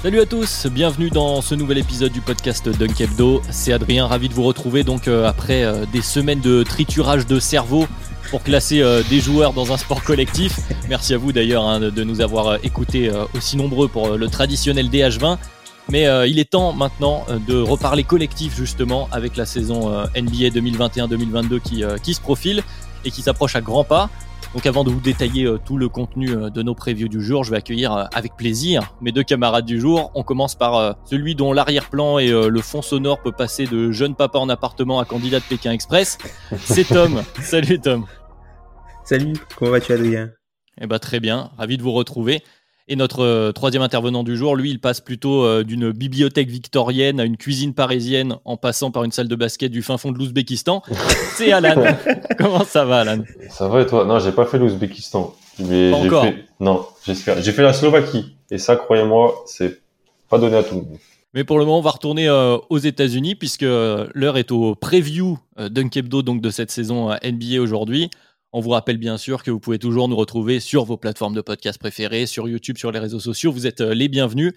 Salut à tous, bienvenue dans ce nouvel épisode du podcast Dunk Hebdo. C'est Adrien, ravi de vous retrouver donc euh, après euh, des semaines de triturage de cerveau pour classer euh, des joueurs dans un sport collectif. Merci à vous d'ailleurs hein, de nous avoir écoutés aussi nombreux pour le traditionnel DH20. Mais il est temps maintenant de reparler collectif justement avec la saison NBA 2021-2022 qui, qui se profile et qui s'approche à grands pas. Donc avant de vous détailler euh, tout le contenu euh, de nos previews du jour, je vais accueillir euh, avec plaisir mes deux camarades du jour. On commence par celui dont l'arrière-plan et le fond sonore peut passer de jeune papa en appartement à candidat de Pékin Express. C'est Tom. Salut Tom. Salut, comment vas-tu Adrien? Eh ben très bien, ravi de vous retrouver. Et notre euh, troisième intervenant du jour, lui, il passe plutôt euh, d'une bibliothèque victorienne à une cuisine parisienne en passant par une salle de basket du fin fond de l'Ouzbékistan. C'est Alan. Comment ça va, Alan? Ça va et toi? Non, j'ai pas fait l'Ouzbékistan. Mais pas encore. Fait... Non, j'espère. J'ai fait la Slovaquie. Et ça, croyez-moi, c'est pas donné à tout le monde. Mais pour le moment, on va retourner euh, aux États-Unis puisque l'heure est au preview Dunkebdo donc de cette saison NBA aujourd'hui. On vous rappelle bien sûr que vous pouvez toujours nous retrouver sur vos plateformes de podcast préférées, sur YouTube, sur les réseaux sociaux. Vous êtes euh, les bienvenus.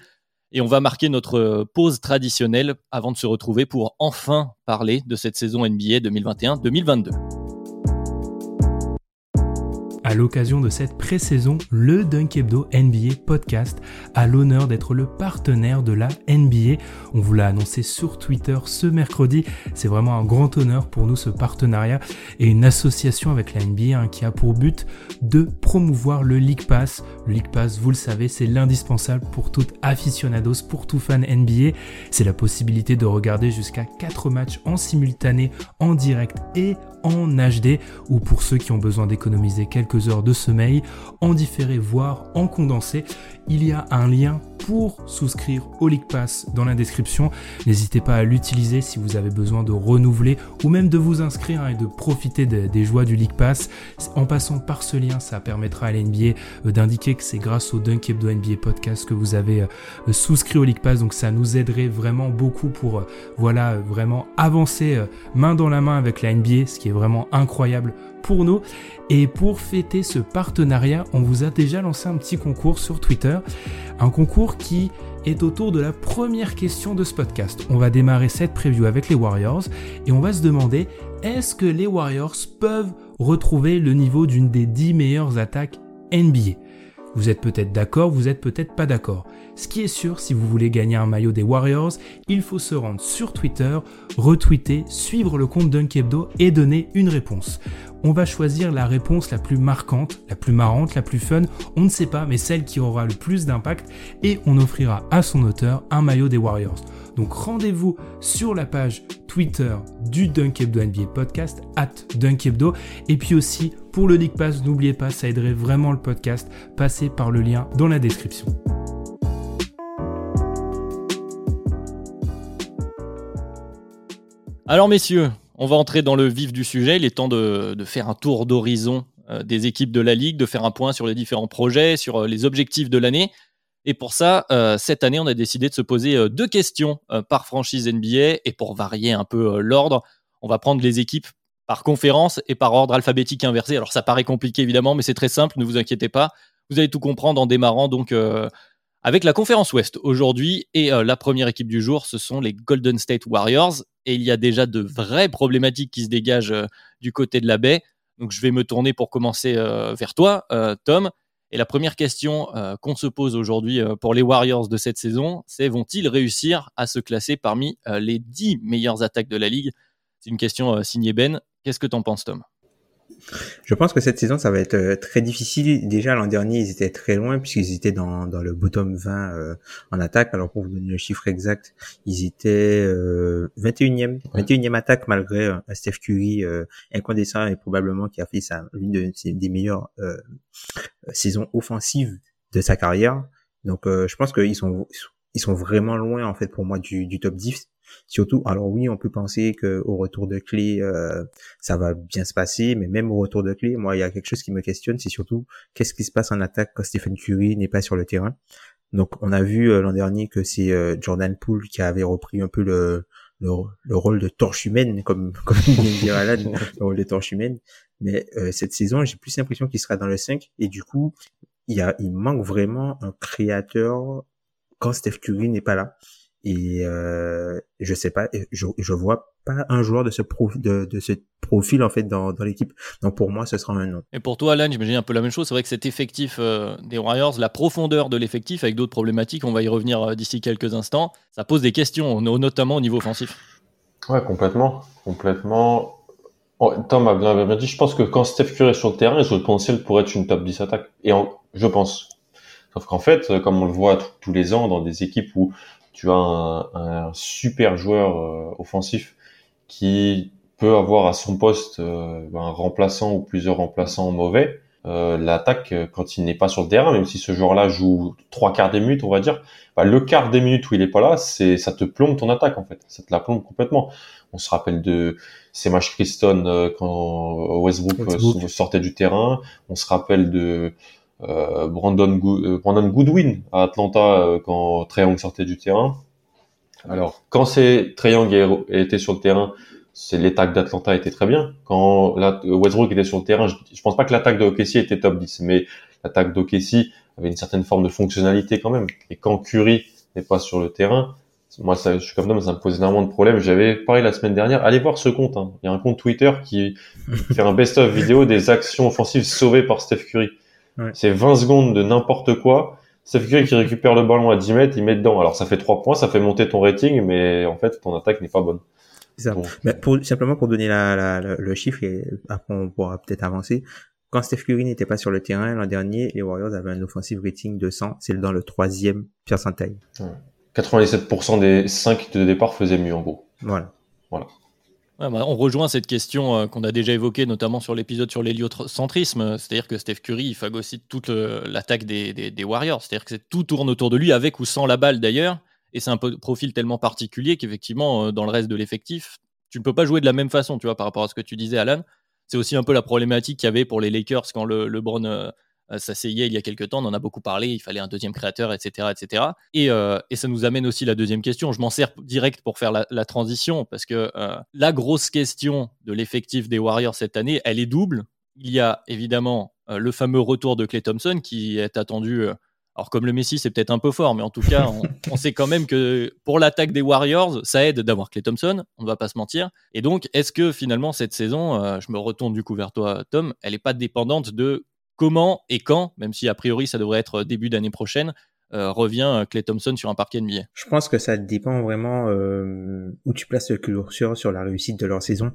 Et on va marquer notre euh, pause traditionnelle avant de se retrouver pour enfin parler de cette saison NBA 2021-2022. À l'occasion de cette pré-saison, le Dunk Hebdo NBA Podcast a l'honneur d'être le partenaire de la NBA. On vous l'a annoncé sur Twitter ce mercredi. C'est vraiment un grand honneur pour nous ce partenariat et une association avec la NBA hein, qui a pour but de promouvoir le League Pass. Le League Pass, vous le savez, c'est l'indispensable pour tout aficionados, pour tout fan NBA. C'est la possibilité de regarder jusqu'à 4 matchs en simultané, en direct et en HD ou pour ceux qui ont besoin d'économiser quelques heures de sommeil, en différé voire en condensé. Il y a un lien pour souscrire au League Pass dans la description. N'hésitez pas à l'utiliser si vous avez besoin de renouveler ou même de vous inscrire et de profiter des joies du League Pass. En passant par ce lien, ça permettra à l'NBA euh, d'indiquer que c'est grâce au Dunk Hebdo NBA podcast que vous avez euh, souscrit au League Pass. Donc ça nous aiderait vraiment beaucoup pour euh, voilà vraiment avancer main dans la main avec la NBA, ce qui est vraiment incroyable pour nous. Et pour fêter ce partenariat, on vous a déjà lancé un petit concours sur Twitter. Un concours qui est autour de la première question de ce podcast. On va démarrer cette preview avec les Warriors et on va se demander est-ce que les Warriors peuvent retrouver le niveau d'une des 10 meilleures attaques NBA vous êtes peut-être d'accord, vous êtes peut-être pas d'accord. Ce qui est sûr, si vous voulez gagner un maillot des Warriors, il faut se rendre sur Twitter, retweeter, suivre le compte Dunkebdo et donner une réponse. On va choisir la réponse la plus marquante, la plus marrante, la plus fun, on ne sait pas, mais celle qui aura le plus d'impact et on offrira à son auteur un maillot des Warriors. Donc rendez-vous sur la page Twitter du Dunkebdo NBA Podcast, at Dunkebdo. Et puis aussi, pour le League Pass, n'oubliez pas, ça aiderait vraiment le podcast. Passez par le lien dans la description. Alors messieurs, on va entrer dans le vif du sujet. Il est temps de, faire un tour d'horizon euh, des équipes de la Ligue, de faire un point sur les différents projets, sur euh, les objectifs de l'année. Et pour ça, euh, cette année, on a décidé de se poser deux questions par franchise NBA. Et pour varier un peu l'ordre, on va prendre les équipes par conférence et par ordre alphabétique inversé. Alors ça paraît compliqué évidemment, mais c'est très simple, ne vous inquiétez pas. Vous allez tout comprendre en démarrant donc avec la conférence Ouest aujourd'hui. Et la première équipe du jour, ce sont les Golden State Warriors. Et il y a déjà de vraies problématiques qui se dégagent du côté de la baie. Donc je vais me tourner pour commencer vers toi, Tom. Et la première question euh, qu'on se pose aujourd'hui euh, pour les Warriors de cette saison, c'est vont-ils réussir à se classer parmi euh, les 10 meilleures attaques de la ligue? C'est une question signée Ben. Qu'est-ce que t'en penses, Tom? Je pense que cette saison, ça va être euh, très difficile. Déjà, l'an dernier, ils étaient très loin puisqu'ils étaient dans, dans le bottom 20 euh, en attaque. Alors, pour vous donner le chiffre exact, ils étaient euh, 21e, 21e attaque malgré un Steph Curry euh, incandescent et probablement qui a fait ça l'une de, des meilleures saisons offensives de sa carrière. Donc, je pense qu'ils sont ils sont vraiment loin en fait pour moi du, du top 10 Surtout, alors oui, on peut penser que au retour de clé, euh, ça va bien se passer, mais même au retour de clé, moi, il y a quelque chose qui me questionne, c'est surtout qu'est-ce qui se passe en attaque quand Stephen Curry n'est pas sur le terrain. Donc, on a vu euh, l'an dernier que c'est euh, Jordan Poole qui avait repris un peu le, le, rôle de torche humaine, comme comme vient de dire Alan, le rôle de torche humaine. Mais cette saison, j'ai plus l'impression qu'il sera dans le 5, et du coup, il y a, il manque vraiment un créateur quand Steph Curry n'est pas là. Et euh, je sais pas, je, je vois pas un joueur de ce de, de ce profil en fait dans, dans l'équipe. Donc pour moi, ce sera un nom. Et pour toi, Alan, j'imagine un peu la même chose. C'est vrai que cet effectif euh, des Warriors, la profondeur de l'effectif avec d'autres problématiques, on va y revenir euh, d'ici quelques instants. Ça pose des questions, notamment au niveau offensif. Ouais, complètement, complètement. Oh, Tom a bien, dit. Je pense que quand Steph Curry est sur le terrain, il a le potentiel pour être une top 10 attaque. Et je pense. Sauf qu'en fait, comme on le voit tous les ans dans des équipes où tu as un, super joueur euh, offensif qui peut avoir à son poste euh, un remplaçant ou plusieurs remplaçants mauvais. Euh, l'attaque quand il n'est pas sur le terrain, même si ce joueur-là joue trois quarts des minutes, on va dire, bah, le quart des minutes où il est pas là, c'est ça te plombe ton attaque en fait, ça te la plombe complètement. On se rappelle de ces matchs Christon quand Westbrook, Westbrook, sortait du terrain, on se rappelle de Brandon, euh, Brandon Goodwin à Atlanta euh, quand Young sortait du terrain. Alors, quand c'est Young était sur le terrain, c'est l'attaque d'Atlanta était très bien. Quand la, Westbrook était sur le terrain, je, je pense pas que l'attaque de OKC était top 10, mais l'attaque d'OKC avait une certaine forme de fonctionnalité quand même. Et quand Curry n'est pas sur le terrain, moi, ça, je suis comme ça, ça me pose énormément de problèmes. J'avais parlé la semaine dernière. Allez voir ce compte. Hein. Il y a un compte Twitter qui fait un best-of vidéo des actions offensives sauvées par Steph Curry. C'est 20 secondes de n'importe quoi. Steph Curry qui récupère le ballon à 10 mètres, il met dedans. Alors ça fait 3 points, ça fait monter ton rating, mais en fait ton attaque n'est pas bonne. Ça. Mais pour, simplement pour donner la, la, le chiffre, et après on pourra peut-être avancer. Quand Steph Curry n'était pas sur le terrain l'an dernier, les Warriors avaient un offensive rating de 100. C'est dans le troisième percentile. Ouais. 97% des 5 de départ faisaient mieux en gros. Voilà. Voilà. Bah, on rejoint cette question euh, qu'on a déjà évoquée, notamment sur l'épisode sur l'héliocentrisme. C'est-à-dire que Steph Curry il phagocyte toute l'attaque des, Warriors. C'est-à-dire que tout tourne autour de lui, avec ou sans la balle d'ailleurs. Et c'est un profil tellement particulier qu'effectivement, euh, dans le reste de l'effectif, tu ne peux pas jouer de la même façon, tu vois, par rapport à ce que tu disais, Alan. C'est aussi un peu la problématique qu'il y avait pour les Lakers quand le, LeBron euh, euh, ça s'essayait il y a quelques temps, on en a beaucoup parlé, il fallait un deuxième créateur, etc. etc. Euh, et, ça nous amène aussi la deuxième question. Je m'en sers direct pour faire la, transition, parce que euh, la grosse question de l'effectif des Warriors cette année, elle est double. Il y a évidemment le fameux retour de Clay Thompson qui est attendu. alors comme le Messi, c'est peut-être un peu fort, mais en tout cas, on, sait quand même que pour l'attaque des Warriors, ça aide d'avoir Clay Thompson, on ne va pas se mentir. Et donc, est-ce que finalement, cette saison, je me retourne du coup vers toi, Tom, elle n'est pas dépendante de comment et quand, même si a priori ça devrait être début d'année prochaine, euh, revient Clay Thompson sur un parquet NBA Je pense que ça dépend vraiment euh, où tu places le curseur sur la réussite de leur saison.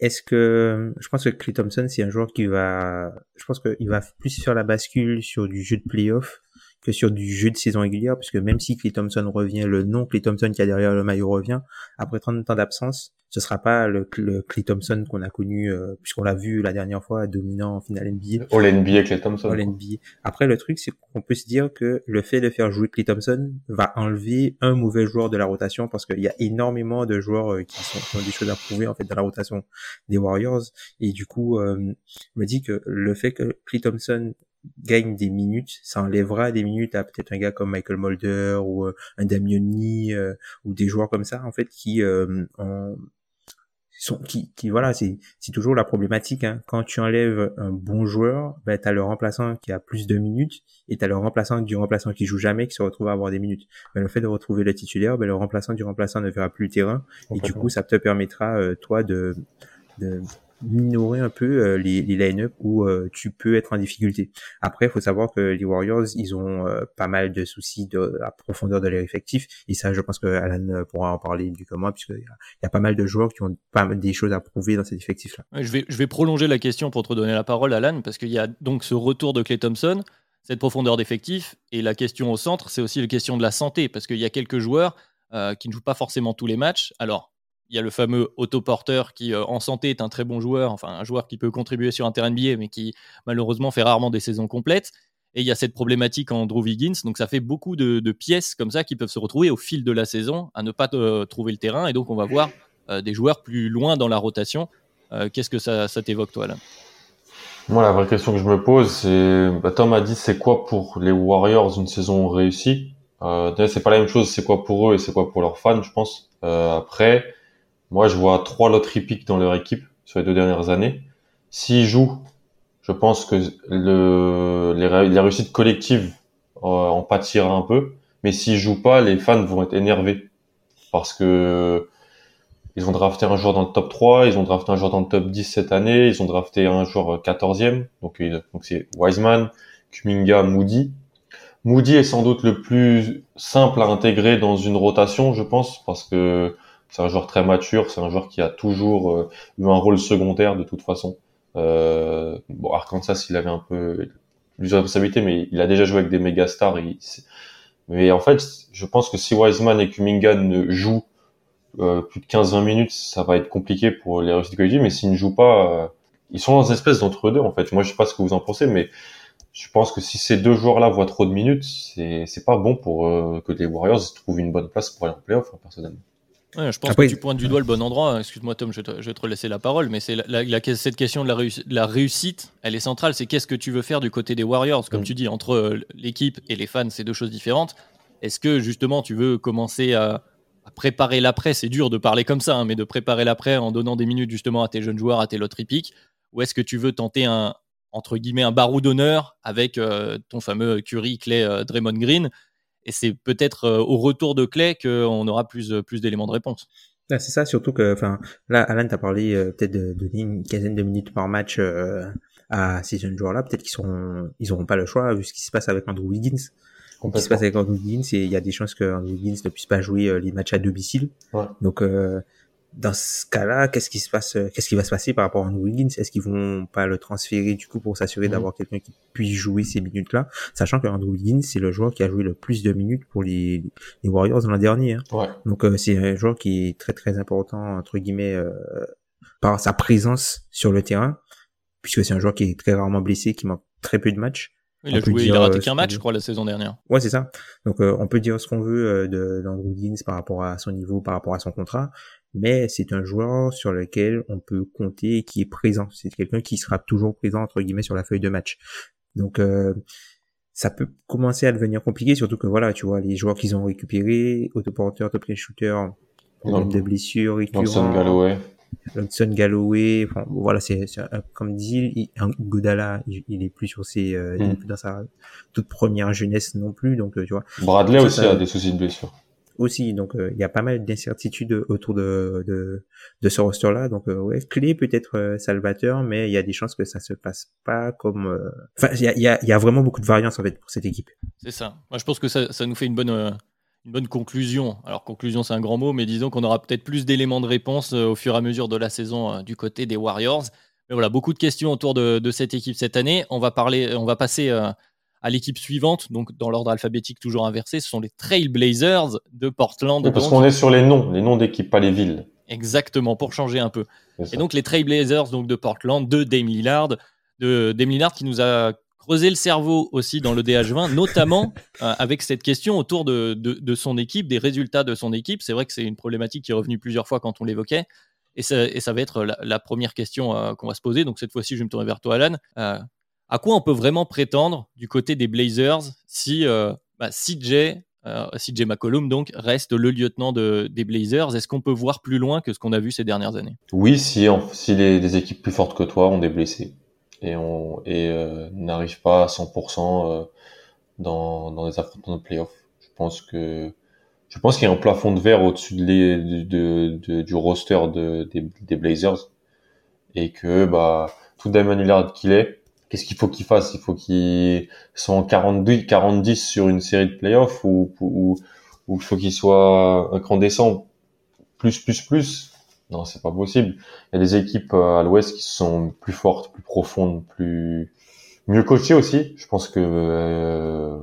Est-ce que je pense que Clay Thompson c'est un joueur qui va, je pense qu'il va plus faire la bascule sur du jeu de playoff que sur du jeu de saison régulière, puisque même si Clay Thompson revient, le nom Clay Thompson qui a derrière le maillot revient, après 30 ans d'absence, ce sera pas le, le Clay Thompson qu'on a connu, euh, puisqu'on l'a vu la dernière fois dominant en finale NBA. All NBA Clay Thompson. All NBA. Après, le truc, c'est qu'on peut se dire que le fait de faire jouer Clay Thompson va enlever un mauvais joueur de la rotation, parce qu'il y a énormément de joueurs euh, qui, sont, qui ont des choses à prouver, en fait, dans la rotation des Warriors. Et du coup, euh, je me dis que le fait que Clay Thompson gagne des minutes, ça enlèvera des minutes à peut-être un gars comme Michael Mulder ou euh, un Damioni euh, ou des joueurs comme ça en fait qui euh, sont qui, qui voilà c'est c'est toujours la problématique hein. quand tu enlèves un bon joueur ben t'as le remplaçant qui a plus de minutes et t'as le remplaçant du remplaçant qui joue jamais qui se retrouve à avoir des minutes ben, le fait de retrouver le titulaire ben le remplaçant du remplaçant ne verra plus le terrain et du coup ça te permettra toi de de minorer un peu les, les line-up où tu peux être en difficulté. Après, il faut savoir que les Warriors, ils ont pas mal de soucis de la profondeur de leur effectif. Et ça, je pense que Alan pourra en parler du moi, puisqu'il y, a pas mal de joueurs qui ont pas mal des choses à prouver dans cet effectif-là. je, vais, prolonger la question pour te donner la parole, Alan, parce qu'il y a donc ce retour de Clay Thompson cette profondeur d'effectif. Et la question au centre, c'est aussi la question de la santé, parce qu'il y a quelques joueurs euh, qui ne jouent pas forcément tous les matchs. Alors, il y a le fameux autoporteur qui, euh, en santé, est un très bon joueur, enfin un joueur qui peut contribuer sur un terrain billet, mais qui malheureusement fait rarement des saisons complètes. Et il y a cette problématique en Drew Wiggins, donc ça fait beaucoup de, pièces comme ça qui peuvent se retrouver au fil de la saison à ne pas euh, trouver le terrain. Et donc on va voir des joueurs plus loin dans la rotation. Qu'est-ce que ça, t'évoque, toi, là moi, la vraie question que je me pose, c'est, bah, Tom a dit, c'est quoi pour les Warriors une saison réussie? Euh, C'est pas la même chose, c'est quoi pour eux et c'est quoi pour leurs fans, je pense. Euh, après, moi, je vois trois loteries piques dans leur équipe sur les deux dernières années. S'ils jouent, je pense que le, les, réussites collectives euh, en pâtiront un peu. Mais s'ils jouent pas, les fans vont être énervés parce que ils ont drafté un joueur dans le top 3, ils ont drafté un joueur dans le top 10 cette année, ils ont drafté un joueur 14e, donc donc c'est Wiseman, Kuminga, Moody. Moody est sans doute le plus simple à intégrer dans une rotation, je pense, parce que c'est un joueur très mature, c'est un joueur qui a toujours euh, eu un rôle secondaire de toute façon. Euh, bon, Arkansas, il avait un peu plus de responsabilité, mais il a déjà joué avec des méga stars. Mais en fait, je pense que si Wiseman et Kuminga ne jouent euh, plus de 15-20 minutes, ça va être compliqué pour les réussites collectives, mais s'ils ne jouent pas, euh, ils sont dans une espèce d'entre-deux en fait. Moi, je sais pas ce que vous en pensez, mais je pense que si ces deux joueurs-là voient trop de minutes, c'est pas bon pour que les Warriors trouvent une bonne place pour aller en playoff, hein, personnellement. Ouais, je pense que tu pointes du doigt le bon endroit. Excuse-moi Tom, je, je vais te laisser la parole, mais c'est la, la, cette question de la, la, réussite, elle est centrale. C'est qu'est-ce que tu veux faire du côté des Warriors? Comme mm. tu dis, entre l'équipe et les fans, c'est deux choses différentes. Est-ce que justement tu veux commencer à, préparer l'après, c'est dur de parler comme ça, hein, mais de préparer l'après en donnant des minutes justement à tes jeunes joueurs, à tes loteries piques Ou est-ce que tu veux tenter un, entre guillemets, un barreau d'honneur avec euh, ton fameux Curry, Clay, euh, Draymond Green? Et c'est peut-être euh, au retour de Clay qu'on aura plus, plus d'éléments de réponse. c'est ça, surtout que, enfin, là, Alan, t'as parlé peut-être de donner une quinzaine de minutes par match à ces jeunes joueurs-là. Peut-être qu'ils seront, ils auront pas le choix vu ce qui se passe avec Andrew Wiggins ce qui se passe avec Andrew Wiggins, et il y a des chances que Andrew Wiggins ne puisse pas jouer euh, les matchs à domicile. Ouais. Donc, euh, dans ce cas-là, qu'est-ce qui se passe, euh, qu'est-ce qui va se passer par rapport à Andrew Wiggins? Est-ce qu'ils vont pas le transférer du coup pour s'assurer mhm. d'avoir quelqu'un qui puisse jouer ces minutes-là, sachant que Andrew Wiggins c'est le joueur qui a joué le plus de minutes pour les, les Warriors l'an dernier. Hein. Ouais. Donc c'est un joueur qui est très très important entre guillemets par sa présence sur le terrain, puisque c'est un joueur qui est très rarement blessé, qui manque très peu de matchs. Il a, joué, il a raté qu'un match, je crois, la saison dernière. Ouais, c'est ça. Donc, euh, on peut dire ce qu'on veut euh, de d'Andrew par rapport à son niveau, par rapport à son contrat, mais c'est un joueur sur lequel on peut compter et qui est présent. C'est quelqu'un qui sera toujours présent entre guillemets sur la feuille de match. Donc, euh, ça peut commencer à devenir compliqué, surtout que voilà, tu vois, les joueurs qu'ils ont récupérés, autoporteurs, top shooter, problème de blessures, récurrents. Hudson Galloway, enfin, voilà, c'est comme dit, Godala, il, est plus sur ses, euh, il est hmm. plus dans sa toute première jeunesse non plus, donc euh, tu vois. Bradley aussi a des soucis de blessure. Aussi, donc euh, il y a pas mal d'incertitudes autour de, de, de ce roster-là, donc ouais, clé peut-être salvateur, mais il y a des chances que ça se passe pas comme. Enfin, il y a, y, a, y a vraiment beaucoup de variance en fait pour cette équipe. C'est ça. Moi, je pense que ça, ça nous fait une bonne une bonne conclusion. Alors conclusion c'est un grand mot, mais disons qu'on aura peut-être plus d'éléments de réponse euh, au fur et à mesure de la saison euh, du côté des Warriors. Mais voilà, beaucoup de questions autour de, cette équipe cette année. On va parler, on va passer euh, à l'équipe suivante, donc dans l'ordre alphabétique toujours inversé. Ce sont les Trailblazers de Portland. parce qu'on est sur les noms, les noms d'équipes, pas les villes. Exactement, pour changer un peu. Et donc les Trailblazers donc de Portland, de Dame Lillard, de Dame Lillard qui nous a creuser le cerveau aussi dans le DH20, notamment euh, avec cette question autour de, son équipe, des résultats de son équipe. C'est vrai que c'est une problématique qui est revenue plusieurs fois quand on l'évoquait. Et ça, va être la, première question euh, qu'on va se poser. Donc cette fois-ci, je me tourner vers toi, Alan. Euh, à quoi on peut vraiment prétendre du côté des Blazers si bah, CJ, CJ McCollum donc, reste le lieutenant de, des Blazers? Est-ce qu'on peut voir plus loin que ce qu'on a vu ces dernières années? Oui, si, les, équipes plus fortes que toi ont des blessés et on et euh, n'arrive pas à 100% euh, dans, dans les affrontements de playoffs. Je pense que je pense qu'il y a un plafond de verre au-dessus de, de, de, du roster de, des, des Blazers. et que bah tout Damon Lillard qu'il est, qu'est-ce qu'il faut qu'il fasse? Il faut qu'il soit en 42, 40 sur une série de playoffs ou ou, ou il faut qu'il soit un cran descend plus plus plus. Non, c'est pas possible. Il y a des équipes euh, à l'Ouest qui sont plus fortes, plus profondes, plus mieux coachées aussi. Je pense que euh,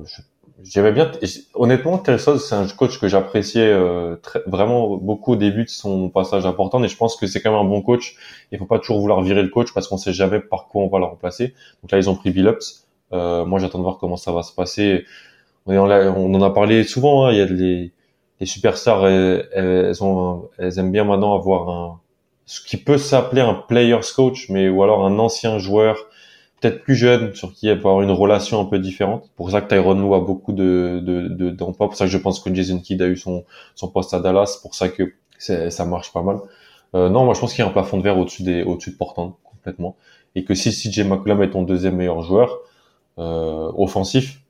j'aimais bien. Honnêtement, Telsos, c'est un coach que j'appréciais euh, vraiment beaucoup au début de son passage important. Et je pense que c'est quand même un bon coach. Il faut pas toujours vouloir virer le coach parce qu'on sait jamais par quoi on va le remplacer. Donc là, ils ont pris Billups. Euh, moi, j'attends de voir comment ça va se passer. On, en a parlé souvent. Hein. Il y a les, les superstars, elles, ont, elles aiment bien maintenant avoir un ce qui peut s'appeler un player's coach, mais ou alors un ancien joueur peut-être plus jeune, sur qui elle peut avoir une relation un peu différente. Pour ça que Tyron Lue a beaucoup de, de, d'emplois. Pour ça que je pense que Jason Kidd a eu son, son poste à Dallas. Pour ça que ça marche pas mal. Euh, non, moi je pense qu'il y a un plafond de verre au-dessus des, au-dessus de Portland, complètement. Et que si CJ McCollum est ton deuxième meilleur joueur, euh, offensif,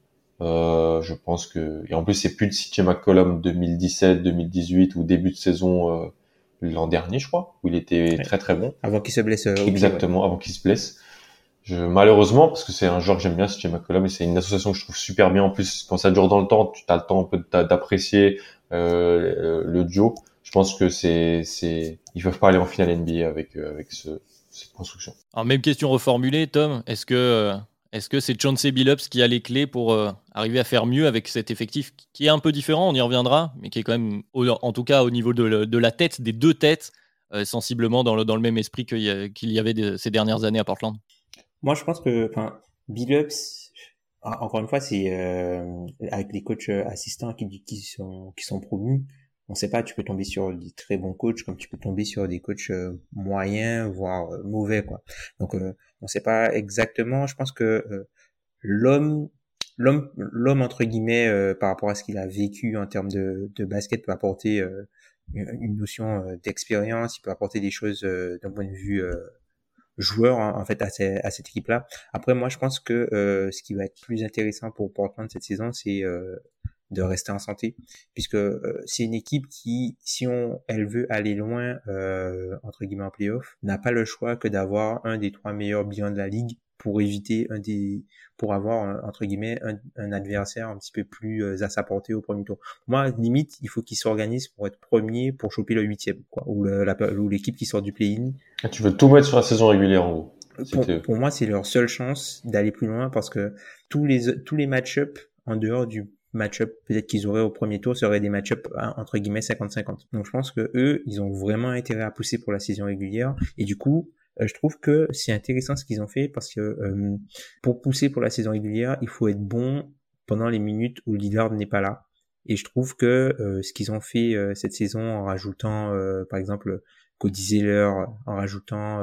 euh, je pense que, et en plus c'est plus de CJ McCollum 2017, 2018 ou début de saison, euh, l'an dernier, je crois, où il était très très bon. Avant qu'il se blesse. Euh, Exactement, avant qu'il se blesse. Je, malheureusement, parce que c'est un joueur que j'aime bien, CJ McCollum, et c'est une association que je trouve super bien. En plus, quand ça dure dans le temps, tu as le temps un peu d'apprécier euh, le duo. Je pense que c'est, c'est, ils peuvent pas aller en finale NBA avec euh, avec ce, cette construction. Alors même question reformulée, Tom. Est-ce que euh, est-ce que c'est Chauncey Billups qui a les clés pour euh, arriver à faire mieux avec cet effectif qui est un peu différent, on y reviendra, mais qui est quand même, en tout cas au niveau de, de la tête, des deux têtes, sensiblement dans le, même esprit qu'il y, avait ces dernières années à Portland? Moi, je pense que, Billups, encore une fois, c'est euh, avec les coachs euh, assistants qui sont promus. On sait pas, tu peux tomber sur des très bons coachs comme tu peux tomber sur des coachs euh, moyens voire mauvais quoi. Donc on sait pas exactement. Je pense que l'homme l'homme l'homme entre guillemets par rapport à ce qu'il a vécu en termes de, de basket peut apporter une notion d'expérience. Il peut apporter des choses d'un point de vue joueurs en, fait à, à cette équipe-là. Après, moi, je pense que euh, ce qui va être plus intéressant pour Portland cette saison, c'est euh, de rester en santé, puisque euh, c'est une équipe qui, si on, elle veut aller loin entre guillemets en playoff, n'a pas le choix que d'avoir un des trois meilleurs bilans de la ligue pour éviter un des pour avoir entre guillemets un, adversaire un petit peu plus euh, à sa portée au premier tour. Moi, limite, il faut qu'ils s'organisent pour être premier pour choper le huitième, quoi, ou l'équipe qui sort du play-in. Ah, tu veux tout mettre sur la saison régulière en gros. Pour, moi, c'est leur seule chance d'aller plus loin parce que tous les tous les match-up en dehors du match-up peut-être qu'ils auraient au premier tour seraient des match-up hein, entre guillemets 50-50. Donc je pense que eux, ils ont vraiment intérêt à pousser pour la saison régulière et du coup, euh, je trouve que c'est intéressant ce qu'ils ont fait parce que euh, pour pousser pour la saison régulière, il faut être bon pendant les minutes où Lillard n'est pas là. Et je trouve que euh, ce qu'ils ont fait cette saison en rajoutant, par exemple, Cody Zeller, en rajoutant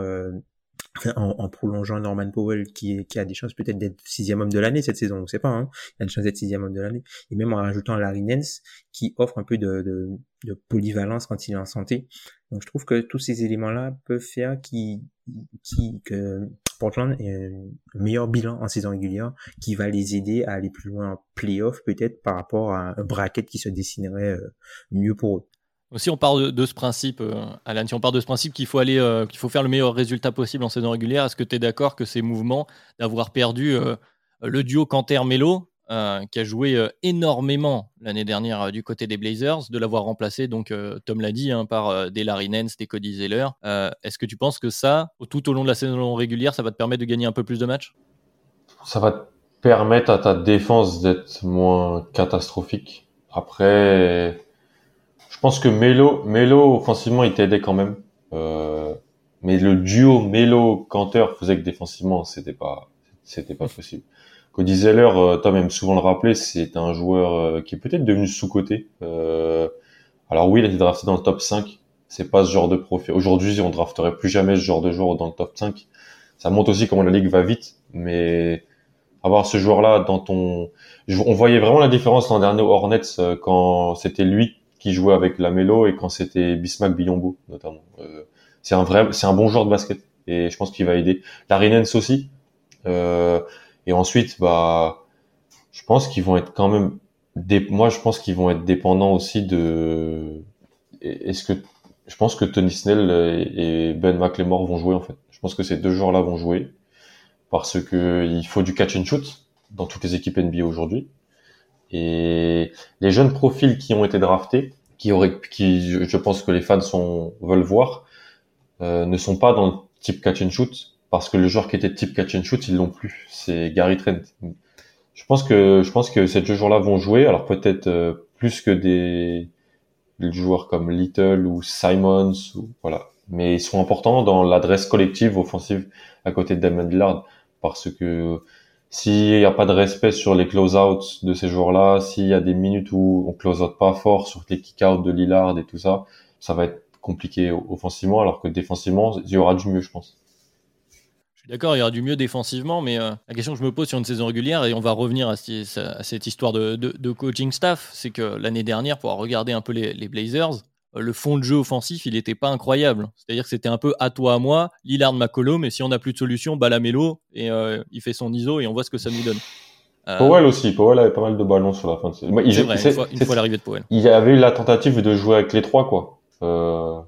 en, prolongeant Norman Powell qui, a des chances peut-être d'être sixième homme de l'année cette saison, on sait pas, hein. il a des chances d'être sixième homme de l'année, et même en rajoutant Larry Nance qui offre un peu de, polyvalence quand il est en santé. Donc je trouve que tous ces éléments-là peuvent faire qui, qui, que Portland ait un meilleur bilan en saison régulière qui va les aider à aller plus loin en playoff peut-être par rapport à un bracket qui se dessinerait euh, mieux pour eux. Si on part de, ce principe, euh, Alan, si on part de ce principe qu'il faut aller, euh, qu'il faut faire le meilleur résultat possible en saison régulière, est-ce que tu es d'accord que ces mouvements d'avoir perdu euh, le duo Canter-Melo, qui a joué énormément l'année dernière du côté des Blazers, de l'avoir remplacé, donc Tom l'a dit, hein, par des Larry Nance, des Cody Zeller, est-ce que tu penses que ça, tout au long de la saison régulière, ça va te permettre de gagner un peu plus de matchs? Ça va te permettre à ta défense d'être moins catastrophique. Après pense que Melo, Melo offensivement, il t'aidait quand même. Euh, mais le duo Melo-Canteur faisait que défensivement, c'était pas, c'était pas possible. Cody Zeller, euh, Tom aime souvent le rappeler, c'est un joueur euh, qui est peut-être devenu sous-coté. Alors oui, il a été drafté dans le top 5. C'est pas ce genre de profil. Aujourd'hui, on drafterait plus jamais ce genre de joueur dans le top 5. Ça montre aussi comment la ligue va vite, mais avoir ce joueur-là dans ton, on voyait vraiment la différence l'an dernier Hornets quand c'était lui qui jouait avec Lamelo et quand c'était Bismack Biombo notamment. Euh, c'est un vrai, c'est un bon joueur de basket et je pense qu'il va aider. Larry Nance aussi. Euh, et ensuite, bah, je pense qu'ils vont être quand même. Moi, je pense qu'ils vont être dépendants aussi de. Est-ce que je pense que Tony Snell et Ben McLemore vont jouer en fait. Je pense que ces deux joueurs-là vont jouer parce que il faut du catch and shoot dans toutes les équipes NBA aujourd'hui. Et les jeunes profils qui ont été draftés, qui auraient, qui, je pense que les fans veulent voir, euh, ne sont pas dans le type catch and shoot parce que le joueur qui était type catch and shoot, ils l'ont plus. C'est Gary Trent. Je pense que, je pense que ces deux joueurs-là vont jouer. Alors peut-être euh, plus que des, joueurs comme Little ou Simons ou voilà. Mais ils sont importants dans l'adresse collective offensive à côté de Damon Lillard parce que s'il n'y a pas de respect sur les close-outs de ces joueurs-là, s'il y a des minutes où on close-out pas fort sur les kick-outs de Lillard et tout ça, ça va être compliqué offensivement, alors que défensivement, il y aura du mieux, je pense. Je suis d'accord, il y aura du mieux défensivement, mais euh, la question que je me pose sur une saison régulière, et on va revenir à, cette histoire de, coaching staff, c'est que l'année dernière, pour regarder un peu les Blazers, le fond de jeu offensif, il n'était pas incroyable. C'est-à-dire que c'était un peu à toi, à moi, Lillard, McCollum, mais si on n'a plus de solution, Balamélo, et euh, il fait son ISO et on voit ce que ça nous donne. Euh, Powell aussi, Powell avait pas mal de ballons sur la fin de saison. C'est vrai, une fois, l'arrivée de Powell. Il y avait eu la tentative de jouer avec les trois, quoi. Euh,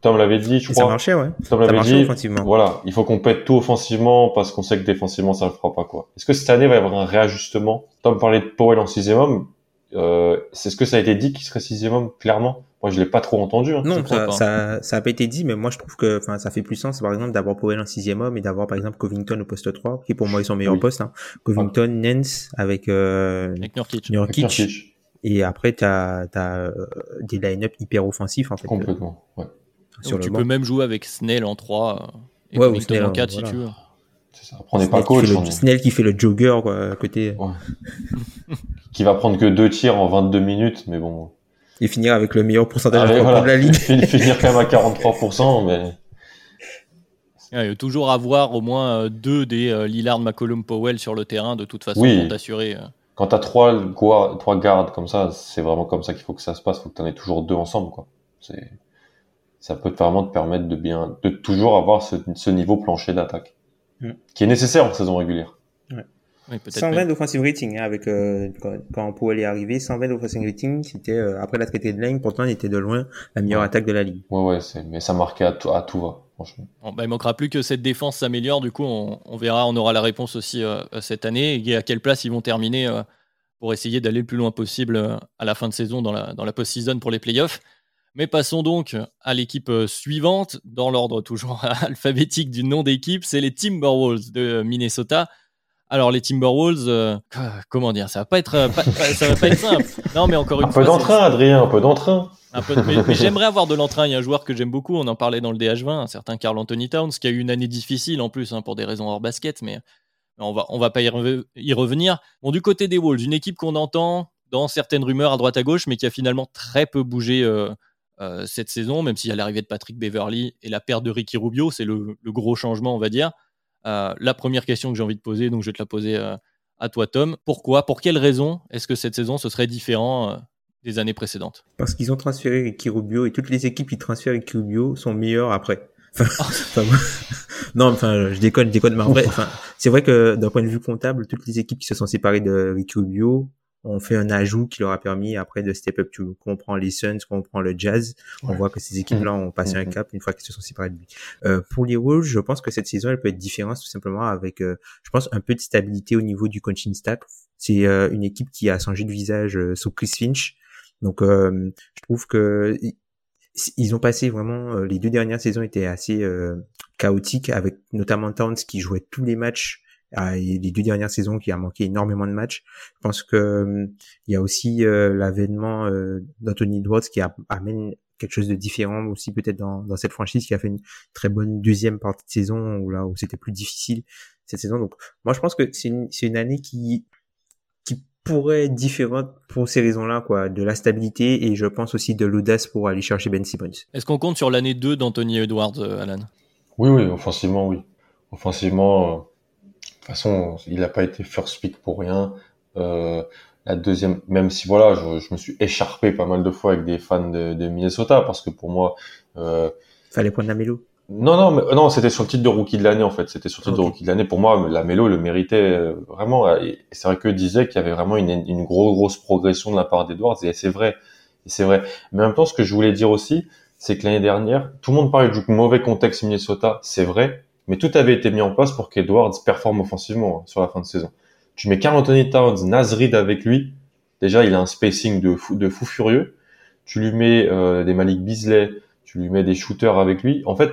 Tom l'avait dit, je crois. Ça marchait, ouais. Tom l'avait dit. Offensivement. Voilà, il faut qu'on pète tout offensivement parce qu'on sait que défensivement ça ne fera pas quoi. Est-ce que cette année va y avoir un réajustement? Tom parlait de Powell en sixième homme. Euh, c'est ce que ça a été dit qu'il serait sixième homme clairement? Moi, je l'ai pas trop entendu. Hein, non, ça, ça, ça, a pas été dit, mais moi, je trouve que, enfin, ça fait plus sens, par exemple, d'avoir Powell en sixième homme et d'avoir, par exemple, Covington au poste 3, qui pour moi est son meilleur poste. Hein. Covington, Nance avec, euh, avec Nurkic. Et après, t'as, as, euh, des line-up hyper offensifs, en fait. Complètement, ouais. Sur tu peux même jouer avec Snell en 3 euh, et ouais, Covington en 4 si tu veux. C'est ça. Prenez pas coach. Le, Snell qui fait le jogger, quoi, à côté. Ouais. qui va prendre que deux tirs en 22 minutes, mais bon et finir avec le meilleur pourcentage ah, de la ligue. finir quand même à 43%, mais. a toujours avoir au moins euh, deux des euh, Lillard, McCollum, Powell sur le terrain de toute façon pour t'assurer. Euh. Quand t'as trois, trois gardes comme ça, c'est vraiment comme ça qu'il faut que ça se passe. Il faut que t'en aies toujours deux ensemble, quoi. C'est, ça peut vraiment te permettre de bien, de toujours avoir ce, niveau plancher d'attaque, mm. qui est nécessaire en saison régulière. 120 d'offensive rating hein, avec euh, quand, Powell est arrivé, 120 d'offensive rating, c'était euh, après la traité de ligne, pourtant il était de loin la meilleure attaque de la ligue. Ouais ouais, mais ça marquait à tout, à tout va, franchement. Bon, bah, il manquera plus que cette défense s'améliore, du coup on, on, verra, on aura la réponse aussi euh, cette année et à quelle place ils vont terminer pour essayer d'aller le plus loin possible à la fin de saison dans la, dans la post-season pour les playoffs. Mais passons donc à l'équipe suivante, dans l'ordre toujours alphabétique du nom d'équipe, c'est les Timberwolves de Minnesota. Alors les Timberwolves, euh, comment dire, ça va pas être, euh, ça va pas être simple. Non, mais encore une fois, un peu d'entrain, Adrien, un peu d'entrain. Un peu mais, j'aimerais avoir de l'entrain. Il y a un joueur que j'aime beaucoup. On en parlait dans le DH20, un certain Carl Anthony Towns, qui a eu une année difficile en plus hein, pour des raisons hors basket, mais on va, on va pas y, revenir. Bon, du côté des Wolves, une équipe qu'on entend dans certaines rumeurs à droite à gauche, mais qui a finalement très peu bougé euh, cette saison, même s'il y a l'arrivée de Patrick Beverly et la perte de Ricky Rubio, c'est le, gros changement, on va dire. Euh, la première question que j'ai envie de poser, donc je vais te la poser euh, à toi, Tom. Pourquoi, pour quelles raisons est-ce que cette saison ce serait différent euh, des années précédentes? Parce qu'ils ont transféré Ricky Rubio et toutes les équipes qui transfèrent Ricky Rubio sont meilleures après. non, enfin, je déconne, je déconne, mais en vrai, c'est vrai que d'un point de vue comptable, toutes les équipes qui se sont séparées de Ricky Rubio on fait un ajout qui leur a permis après de step up. Tu comprends les Suns, on prend le Jazz, on voit que ces équipes-là ont passé un mhm. cap une fois qu'elles se sont séparées de lui. Euh, pour les Wolves, je pense que cette saison, elle peut être différente tout simplement avec, euh, je pense, un peu de stabilité au niveau du coaching staff. C'est euh, une équipe qui a changé de visage sous Chris Finch. Donc, je trouve que ils ont passé vraiment les deux dernières saisons étaient assez chaotiques avec notamment Towns qui jouait tous les matchs les deux dernières saisons qui a manqué énormément de matchs. Je pense que euh, il y a aussi euh, l'avènement euh, d'Anthony Edwards qui amène quelque chose de différent aussi peut-être dans, dans cette franchise qui a fait une très bonne deuxième partie de saison où là où c'était plus difficile cette saison. Donc moi je pense que c'est une, c'est une année qui qui pourrait être différente pour ces raisons-là quoi, de la stabilité et je pense aussi de l'audace pour aller chercher Ben Simmons. Est-ce qu'on compte sur l'année 2 d'Anthony Edwards, Alan? Oui oui, offensivement oui. Offensivement toute façon, il n'a pas été first pick pour rien. Euh, la deuxième, même si voilà, je, je, me suis écharpé pas mal de fois avec des fans de, de Minnesota parce que pour moi, euh, fallait prendre la Mélo. Non, non, mais, non, c'était sur le titre de rookie de l'année en fait. C'était sur le titre de rookie de l'année. Pour moi, la Mélo le méritait euh, vraiment. Et c'est vrai que disait qu'il y avait vraiment une, une grosse, grosse progression de la part d'Edwards et c'est vrai. Et c'est vrai. Mais en même temps, ce que je voulais dire aussi, c'est que l'année dernière, tout le monde parlait du mauvais contexte Minnesota, c'est vrai. Mais tout avait été mis en place pour qu'Edwards performe offensivement hein, sur la fin de saison. Tu mets Carl Anthony Towns, Nazrid avec lui, déjà il a un spacing de fou, de fou furieux. Tu lui mets euh, des Malik Beasley, tu lui mets des shooters avec lui. En fait,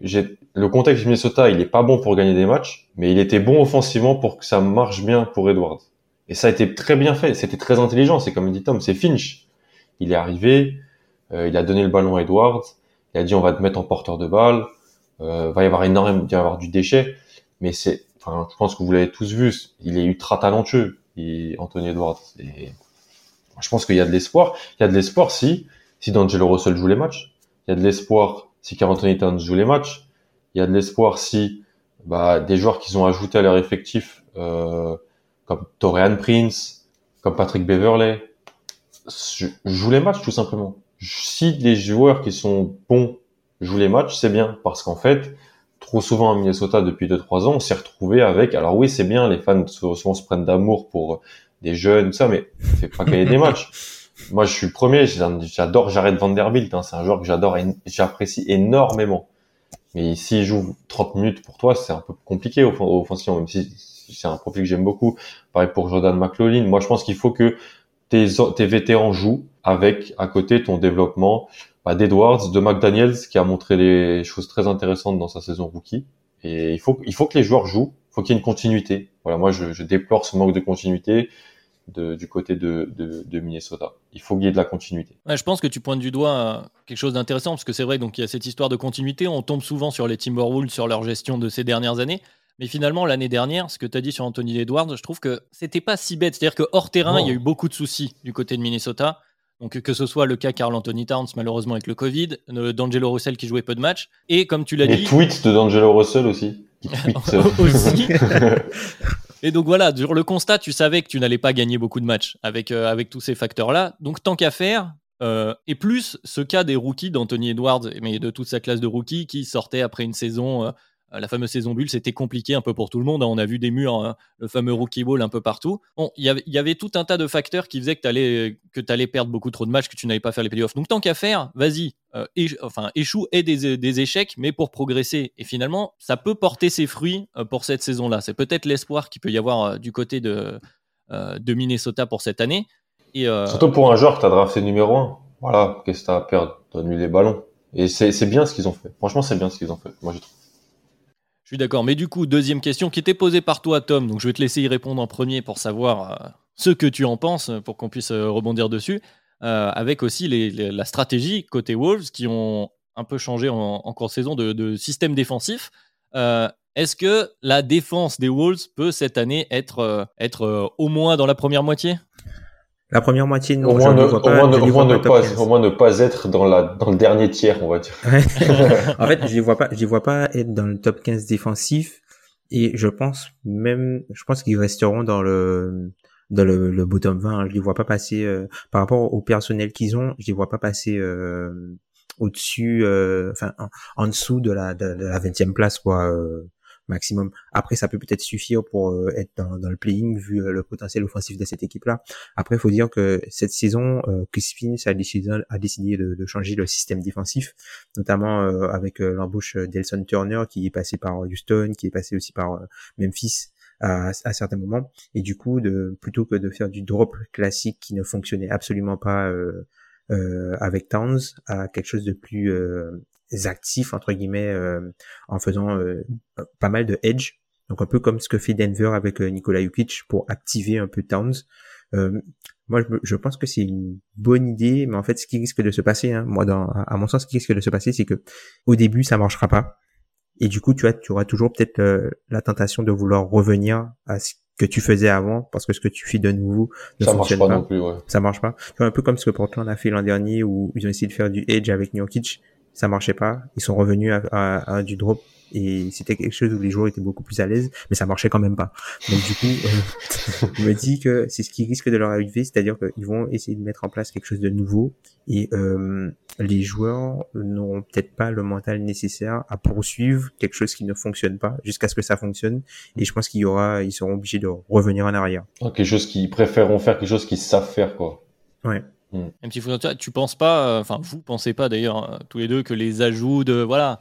le contexte Minnesota, il est pas bon pour gagner des matchs, mais il était bon offensivement pour que ça marche bien pour Edwards. Et ça a été très bien fait, c'était très intelligent. C'est comme dit Tom, c'est Finch. Il est arrivé, euh, il a donné le ballon à Edwards, il a dit on va te mettre en porteur de balle, euh, va y avoir énormément, il va y avoir du déchet, mais c'est, enfin, je pense que vous l'avez tous vu, il est ultra talentueux, et Anthony Edwards. Et je pense qu'il y a de l'espoir. Il y a de l'espoir si, si D'Angelo Russell joue les matchs. Il y a de l'espoir si Carl Anthony Towns joue les matchs. Il y a de l'espoir si, bah, des joueurs qu'ils ont ajoutés à leur effectif, euh, comme Torian Prince, comme Patrick Beverley, jouent les matchs tout simplement. Si les joueurs qui sont bons jouent les matchs, c'est bien parce qu'en fait, trop souvent à Minnesota depuis 2-3 ans, on s'est retrouvé avec. Alors oui, c'est bien, les fans souvent se prennent d'amour pour des jeunes, tout ça, mais fait pas gagner des matchs. Moi, je suis le premier, j'adore Jared Vanderbilt, hein, c'est un joueur que j'adore et j'apprécie énormément. Mais s'il joue 30 minutes pour toi, c'est un peu compliqué offensivement, même si c'est un profil que j'aime beaucoup. Pareil pour Jordan McLaughlin. Moi, je pense qu'il faut que tes, tes vétérans jouent avec à côté ton développement bah, d'Edwards, de McDaniels qui a montré des choses très intéressantes dans sa saison rookie. Et il faut, il faut que les joueurs jouent. Il faut qu'il y ait une continuité. Voilà, moi, je, je déplore ce manque de continuité de, du côté de, de, de, Minnesota. Il faut qu'il y ait de la continuité. Ouais, je pense que tu pointes du doigt quelque chose d'intéressant parce que c'est vrai, donc il y a cette histoire de continuité. On tombe souvent sur les Timberwolves, sur leur gestion de ces dernières années. Mais finalement, l'année dernière, ce que tu as dit sur Anthony Edwards, je trouve que c'était pas si bête. C'est-à-dire que hors terrain, il y a eu beaucoup de soucis du côté de Minnesota. Donc que ce soit le cas Carl Anthony Towns malheureusement avec le Covid, d'Angelo Russell qui jouait peu de matchs, et comme tu l'as dit... Les tweets de d'Angelo Russell aussi. aussi. et donc voilà, sur le constat, tu savais que tu n'allais pas gagner beaucoup de matchs avec, euh, avec tous ces facteurs-là. Donc tant qu'à faire, euh, et plus ce cas des rookies d'Anthony Edwards, mais de toute sa classe de rookies qui sortait après une saison euh, euh, la fameuse saison bulle, c'était compliqué un peu pour tout le monde. Hein. On a vu des murs, hein, le fameux rookie ball un peu partout. Bon, il y avait tout un tas de facteurs qui faisaient que tu allais, perdre beaucoup trop de matchs, que tu n'allais pas faire les playoffs. Donc tant qu'à faire, vas-y, euh, enfin, échoue et des, échecs, mais pour progresser. Et finalement, ça peut porter ses fruits euh, pour cette saison-là. C'est peut-être l'espoir qu'il peut y avoir du côté de, de Minnesota pour cette année. Et, Surtout pour un joueur que tu as drafté numéro 1. Voilà, qu'est-ce que tu as à perdre? Donne-lui les ballons. Et c'est bien ce qu'ils ont fait. Franchement, c'est bien ce qu'ils ont fait. Moi, je trouve. Je suis d'accord. Mais du coup, deuxième question qui était posée par toi, Tom. Donc, je vais te laisser y répondre en premier pour savoir euh, ce que tu en penses, pour qu'on puisse euh, rebondir dessus. Euh, avec aussi la stratégie côté Wolves qui ont un peu changé en, cours de saison de, système défensif. Est-ce que la défense des Wolves peut cette année être, être au moins dans la première moitié? La première moitié, non. Au moins, ne, pas, au moins ne pas, être dans la, dans le dernier tiers, on va dire. en fait, je les vois pas, je les vois pas être dans le top 15 défensif. Et je pense même, je pense qu'ils resteront dans le, dans le, le bottom 20. Je les vois pas passer, euh, par rapport au personnel qu'ils ont, je les vois pas passer, euh, au-dessus, euh, enfin, en, dessous de la, de, la 20e place, quoi maximum. Après, ça peut peut-être suffire pour euh, être dans, le playing vu euh, le potentiel offensif de cette équipe-là. Après, il faut dire que cette saison, euh, Chris Finch a décidé, a décidé de, changer le système défensif, notamment euh, avec l'embauche d'Elson Turner qui est passé par Houston, qui est passé aussi par Memphis. À, à, certains moments et du coup de plutôt que de faire du drop classique qui ne fonctionnait absolument pas euh, avec Towns à quelque chose de plus actifs entre guillemets euh, en faisant euh, pas mal de edge. Donc un peu comme ce que fait Denver avec euh, Nikola Jokic pour activer un peu Towns. Moi je, je, pense que c'est une bonne idée mais en fait ce qui risque de se passer hein, moi dans à mon sens ce qui risque de se passer c'est que au début ça marchera pas. Et du coup tu as tu auras toujours peut-être la tentation de vouloir revenir à ce que tu faisais avant parce que ce que tu fais de nouveau ne ça fonctionne marche pas, non plus ouais. ça marche pas un peu comme ce que Portland a fait l'an dernier où ils ont essayé de faire du edge avec Jokic ça marchait pas. Ils sont revenus à, du drop et c'était quelque chose où les joueurs étaient beaucoup plus à l'aise, mais ça marchait quand même pas. Donc du coup, euh, je me dis que c'est ce qui risque de leur arriver, c'est-à-dire qu'ils vont essayer de mettre en place quelque chose de nouveau et euh, les joueurs n'auront peut-être pas le mental nécessaire à poursuivre quelque chose qui ne fonctionne pas jusqu'à ce que ça fonctionne. Et je pense qu'il y aura, ils seront obligés de revenir en arrière. quelque chose qu'ils préféreront faire, quelque chose qu'ils savent faire, quoi. Ouais. Mm. Même si tu penses pas, euh, enfin vous pensez pas d'ailleurs euh, tous les deux que les ajouts de voilà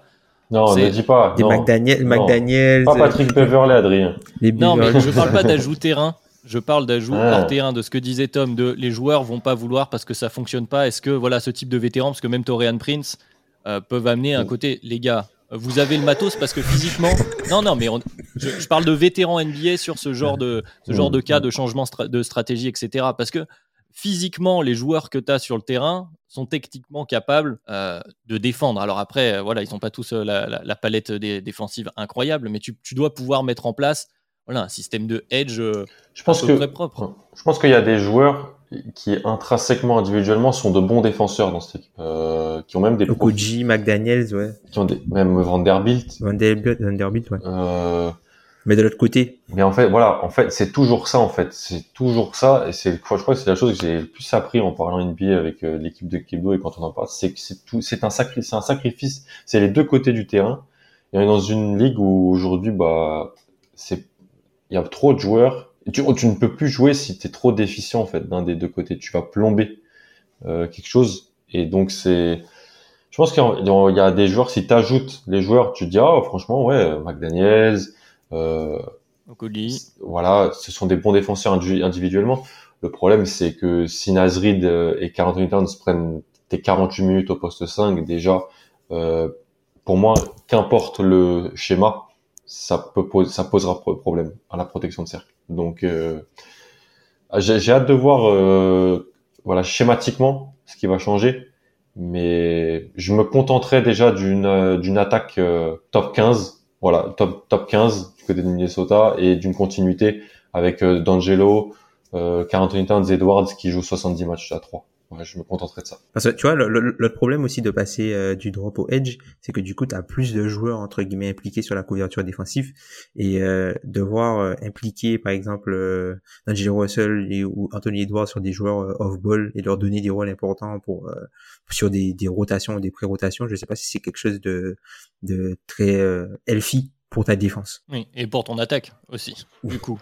Non, ne dis pas. Des non. McDaniel, Non. McDaniels. Pas Patrick Beverley, Adrien. les Non, mais je parle pas d'ajout terrain. Je parle d'ajout Ah. hors terrain, de ce que disait Tom, de les joueurs vont pas vouloir parce que ça fonctionne pas. Est-ce que voilà ce type de vétéran, parce que même Torian Prince euh, peuvent amener un côté, les gars, vous avez le matos parce que physiquement, non, non, mais on- je, je parle de vétérans NBA sur ce genre de ce genre de cas de changement stra- de stratégie, etc. Parce que physiquement, les joueurs que tu as sur le terrain sont techniquement capables euh, de défendre. Alors après, euh, voilà, ils n'ont pas tous euh, la, la- la palette des défensive incroyable, mais tu, tu dois pouvoir mettre en place voilà, un système de edge euh, Je pense que près propre. je pense qu'il y a des joueurs qui intrinsèquement, individuellement, sont de bons défenseurs dans cette équipe, euh, qui ont même des Okoji, McDaniels, ouais. qui ont des, même Vanderbilt. Vanderbilt, Vanderbilt, ouais. Mais de l'autre côté, mais en fait, voilà, en fait, c'est toujours ça, en fait, c'est toujours ça, et c'est, je crois que c'est la chose que j'ai le plus appris en parlant NBA avec euh, l'équipe de Kebdo et quand on en parle, c'est que c'est tout, c'est un sacrifice, c'est un sacrifice, c'est les deux côtés du terrain. Et on est dans une ligue où aujourd'hui, bah, c'est, il y a trop de joueurs. Tu, tu ne peux plus jouer si tu es trop déficient en fait d'un des deux côtés. Tu vas plomber euh, quelque chose. Et donc c'est, je pense qu'il y a des joueurs. Si tu ajoutes les joueurs, tu te dis ah franchement ouais, McDaniels, euh, Okoli. voilà, ce sont des bons défenseurs individu- individuellement. Le problème, c'est que si Nasrid euh, et Carl Anthony Towns prennent tes 48 minutes au poste 5, déjà, euh, pour moi, qu'importe le schéma, ça peut ça posera pro- problème à la protection de cercle. Donc, euh, j'ai j'ai hâte de voir, euh, voilà, schématiquement, ce qui va changer. Mais je me contenterai déjà d'une euh, d'une attaque euh, top 15, voilà, top top 15 du côté de Minnesota et d'une continuité avec euh, D'Angelo, euh, Carl Towns, Edwards qui joue 70 matchs à 3. Ouais, je me contenterai de ça. Parce que tu vois, le, problème aussi de passer euh, du drop au edge, c'est que du coup, tu as plus de joueurs entre guillemets impliqués sur la couverture défensive et euh, devoir euh, impliquer par exemple euh, D'Angelo Russell ou Anthony Edwards sur des joueurs euh, off-ball et leur donner des rôles importants pour sur des, des rotations ou des pré-rotations. Je sais pas si c'est quelque chose de, de très healthy pour ta défense. Oui, et pour ton attaque aussi, du coup,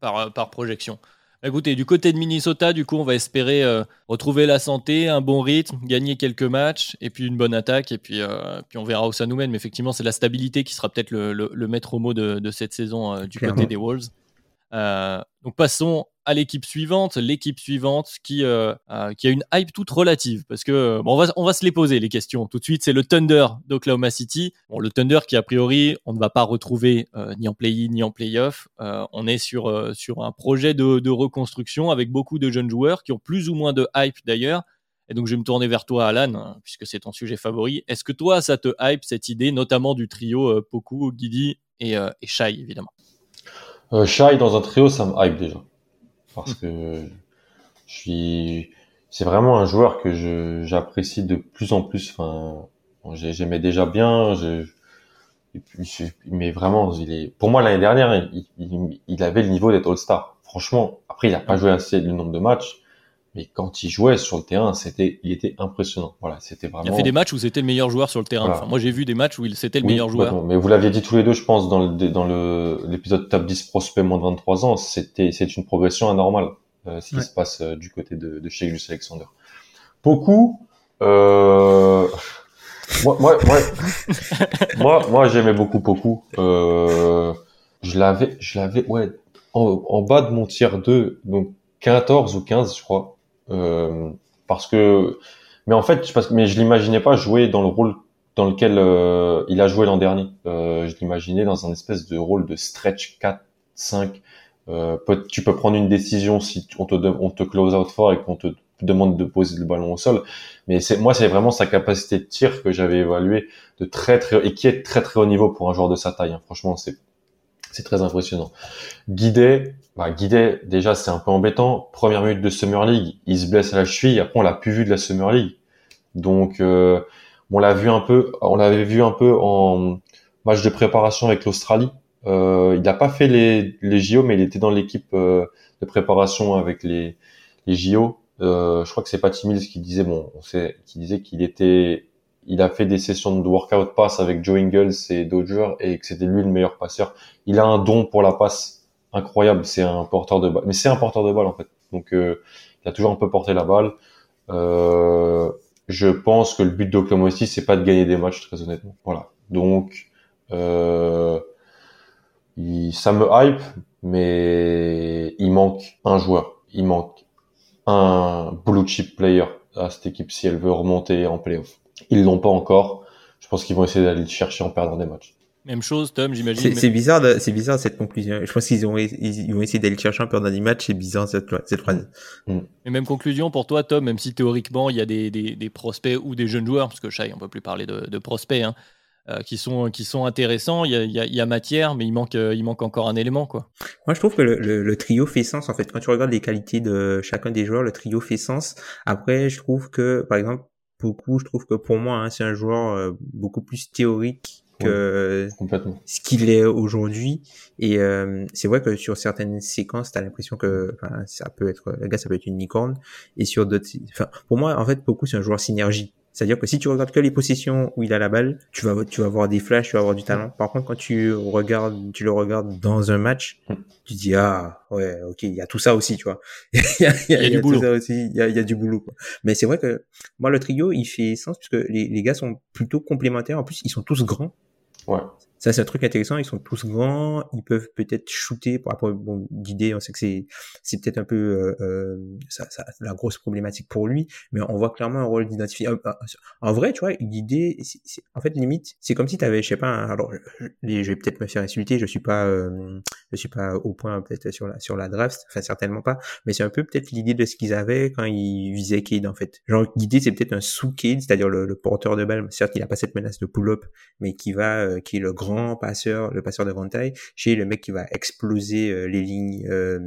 par, euh, par projection. Bah, Écoutez, du côté de Minnesota, du coup, on va espérer euh, retrouver la santé, un bon rythme, gagner quelques matchs, et puis une bonne attaque, et puis, euh, puis on verra où ça nous mène. Mais effectivement, c'est la stabilité qui sera peut-être le, le- le maître mot de, de cette saison euh, du Clairement. côté des Wolves. Donc passons à l'équipe suivante, l'équipe suivante qui, euh, euh, qui a une hype toute relative, parce que euh, bon, on, va, on va se les poser les questions tout de suite. C'est le Thunder d'Oklahoma City. Bon, le Thunder qui a priori on ne va pas retrouver ni en play-in ni en play-off. On est sur, sur un projet de, reconstruction avec beaucoup de jeunes joueurs qui ont plus ou moins de hype d'ailleurs. Et donc je vais me tourner vers toi Alan, hein, puisque c'est ton sujet favori. Est-ce que toi ça te hype cette idée, notamment du trio Poku, Guidi et, et Shai évidemment? Shai dans un trio, ça me hype déjà. Parce que je suis, c'est vraiment un joueur que je, j'apprécie de plus en plus. Enfin, j'aimais déjà bien, je, et puis, je- mais vraiment, il est, pour moi, l'année dernière, il, il, il avait le niveau d'être All-Star. Franchement, après, il a pas joué assez le nombre de matchs, mais quand il jouait sur le terrain, c'était, il était impressionnant. Voilà, c'était vraiment. Il a fait des matchs où c'était le meilleur joueur sur le terrain. Voilà. Enfin, moi j'ai vu des matchs où il c'était le Oui, meilleur joueur. Mais vous l'aviez dit tous les deux, je pense, dans le dans le l'épisode top 10 prospect moins de 23 ans, c'était c'est une progression anormale euh, ce qui Ouais. se passe euh, du côté de de chez Gus Alexander. Beaucoup euh... moi moi moi moi, moi, j'aimais beaucoup beaucoup euh... je l'avais je l'avais ouais en, en bas de mon tier 2 donc 14 ou 15 je crois euh... parce que mais en fait parce que mais je l'imaginais pas jouer dans le rôle dans lequel euh, il a joué l'an dernier. Euh, je l'imaginais dans un espèce de rôle de stretch 4, 5. Euh, peut- tu peux prendre une décision si on te, on te close out fort et qu'on te demande de poser le ballon au sol. Mais c'est moi, c'est vraiment sa capacité de tir que j'avais évalué de très très et qui est très très haut niveau pour un joueur de sa taille. hein. Franchement, c'est c'est très impressionnant. Guidé, bah déjà c'est un peu embêtant. Première minute de Summer League, il se blesse à la cheville. Après, on l'a plus vu de la Summer League. Donc euh, on l'a vu un peu, on l'avait vu un peu en match de préparation avec l'Australie. Euh, il n'a pas fait les, les JO, mais il était dans l'équipe euh, de préparation avec les, les JO. Euh, je crois que c'est Patty Mills qui disait bon, on sait, qui disait qu'il était, il a fait des sessions de workout pass avec Joe Ingles et Dodger et que c'était lui le meilleur passeur. Il a un don pour la passe incroyable. C'est un porteur de balle, mais c'est un porteur de balle en fait. Donc euh, il a toujours un peu porté la balle. Euh, je pense que le but d'Oklahoma City, c'est pas de gagner des matchs, très honnêtement. Voilà. Donc, euh, il, ça me hype, mais il manque un joueur. Il manque un blue chip player à cette équipe si elle veut remonter en playoff. Ils l'ont pas encore. Je pense qu'ils vont essayer d'aller le chercher en perdant des matchs. Même chose, Tom, j'imagine. C'est bizarre, c'est bizarre cette conclusion. Je pense qu'ils ont, ils vont essayer d'aller chercher un peu dans matchs. C'est bizarre cette, cette phrase. Mm. Et même conclusion pour toi, Tom, même si théoriquement il y a des, des, des prospects ou des jeunes joueurs, parce que Chai, on peut plus parler de, de prospects, hein, euh, qui sont qui sont intéressants. Il y a, il y a, il y a matière, mais il manque euh, il manque encore un élément, quoi. Moi, je trouve que le, le, le, trio fait sens. En fait, quand tu regardes les qualités de chacun des joueurs, le trio fait sens. Après, je trouve que, par exemple, beaucoup, je trouve que pour moi, hein, c'est un joueur euh, beaucoup plus théorique que ce qu'il est aujourd'hui. Et euh, c'est vrai que sur certaines séquences, tu as l'impression que ça peut être, le gars, ça peut être une licorne. Et sur d'autres, enfin, pour moi, en fait, beaucoup, c'est un joueur synergie. C'est-à-dire que si tu regardes que les positions où il a la balle, tu vas, tu vas avoir des flashs, tu vas avoir du talent. Par contre, quand tu regardes, tu le regardes dans un match, tu dis, ah, ouais, ok, il y a tout ça aussi, tu vois. il y a, il y a, du boulot. aussi, il y a, il y a du boulot, quoi. Mais c'est vrai que, moi, le trio, il fait sens puisque les, les gars sont plutôt complémentaires. En plus, ils sont tous grands. Ouais. Ça, c'est un truc intéressant. Ils sont tous grands. Ils peuvent peut-être shooter. Pour rapport, bon, d'idée, on sait que c'est, c'est peut-être un peu euh, euh, ça, ça, la grosse problématique pour lui. Mais on voit clairement un rôle d'identifier. En vrai, tu vois, l'idée, en fait, limite, c'est comme si tu avais, je sais pas. alors, je, vais peut-être me faire insulter. Je suis pas, euh, je suis pas au point peut-être sur la sur la draft. Enfin, certainement pas. Mais c'est un peu peut-être l'idée de ce qu'ils avaient quand ils visaient Cade en fait. Genre, l'idée, c'est peut-être un sous Cade, c'est-à-dire le, le, porteur de balle. Certes, il a pas cette menace de pull-up, mais qui va, euh, qui est le grand passeur, le passeur de grande taille, chez le mec qui va exploser euh, les lignes, euh,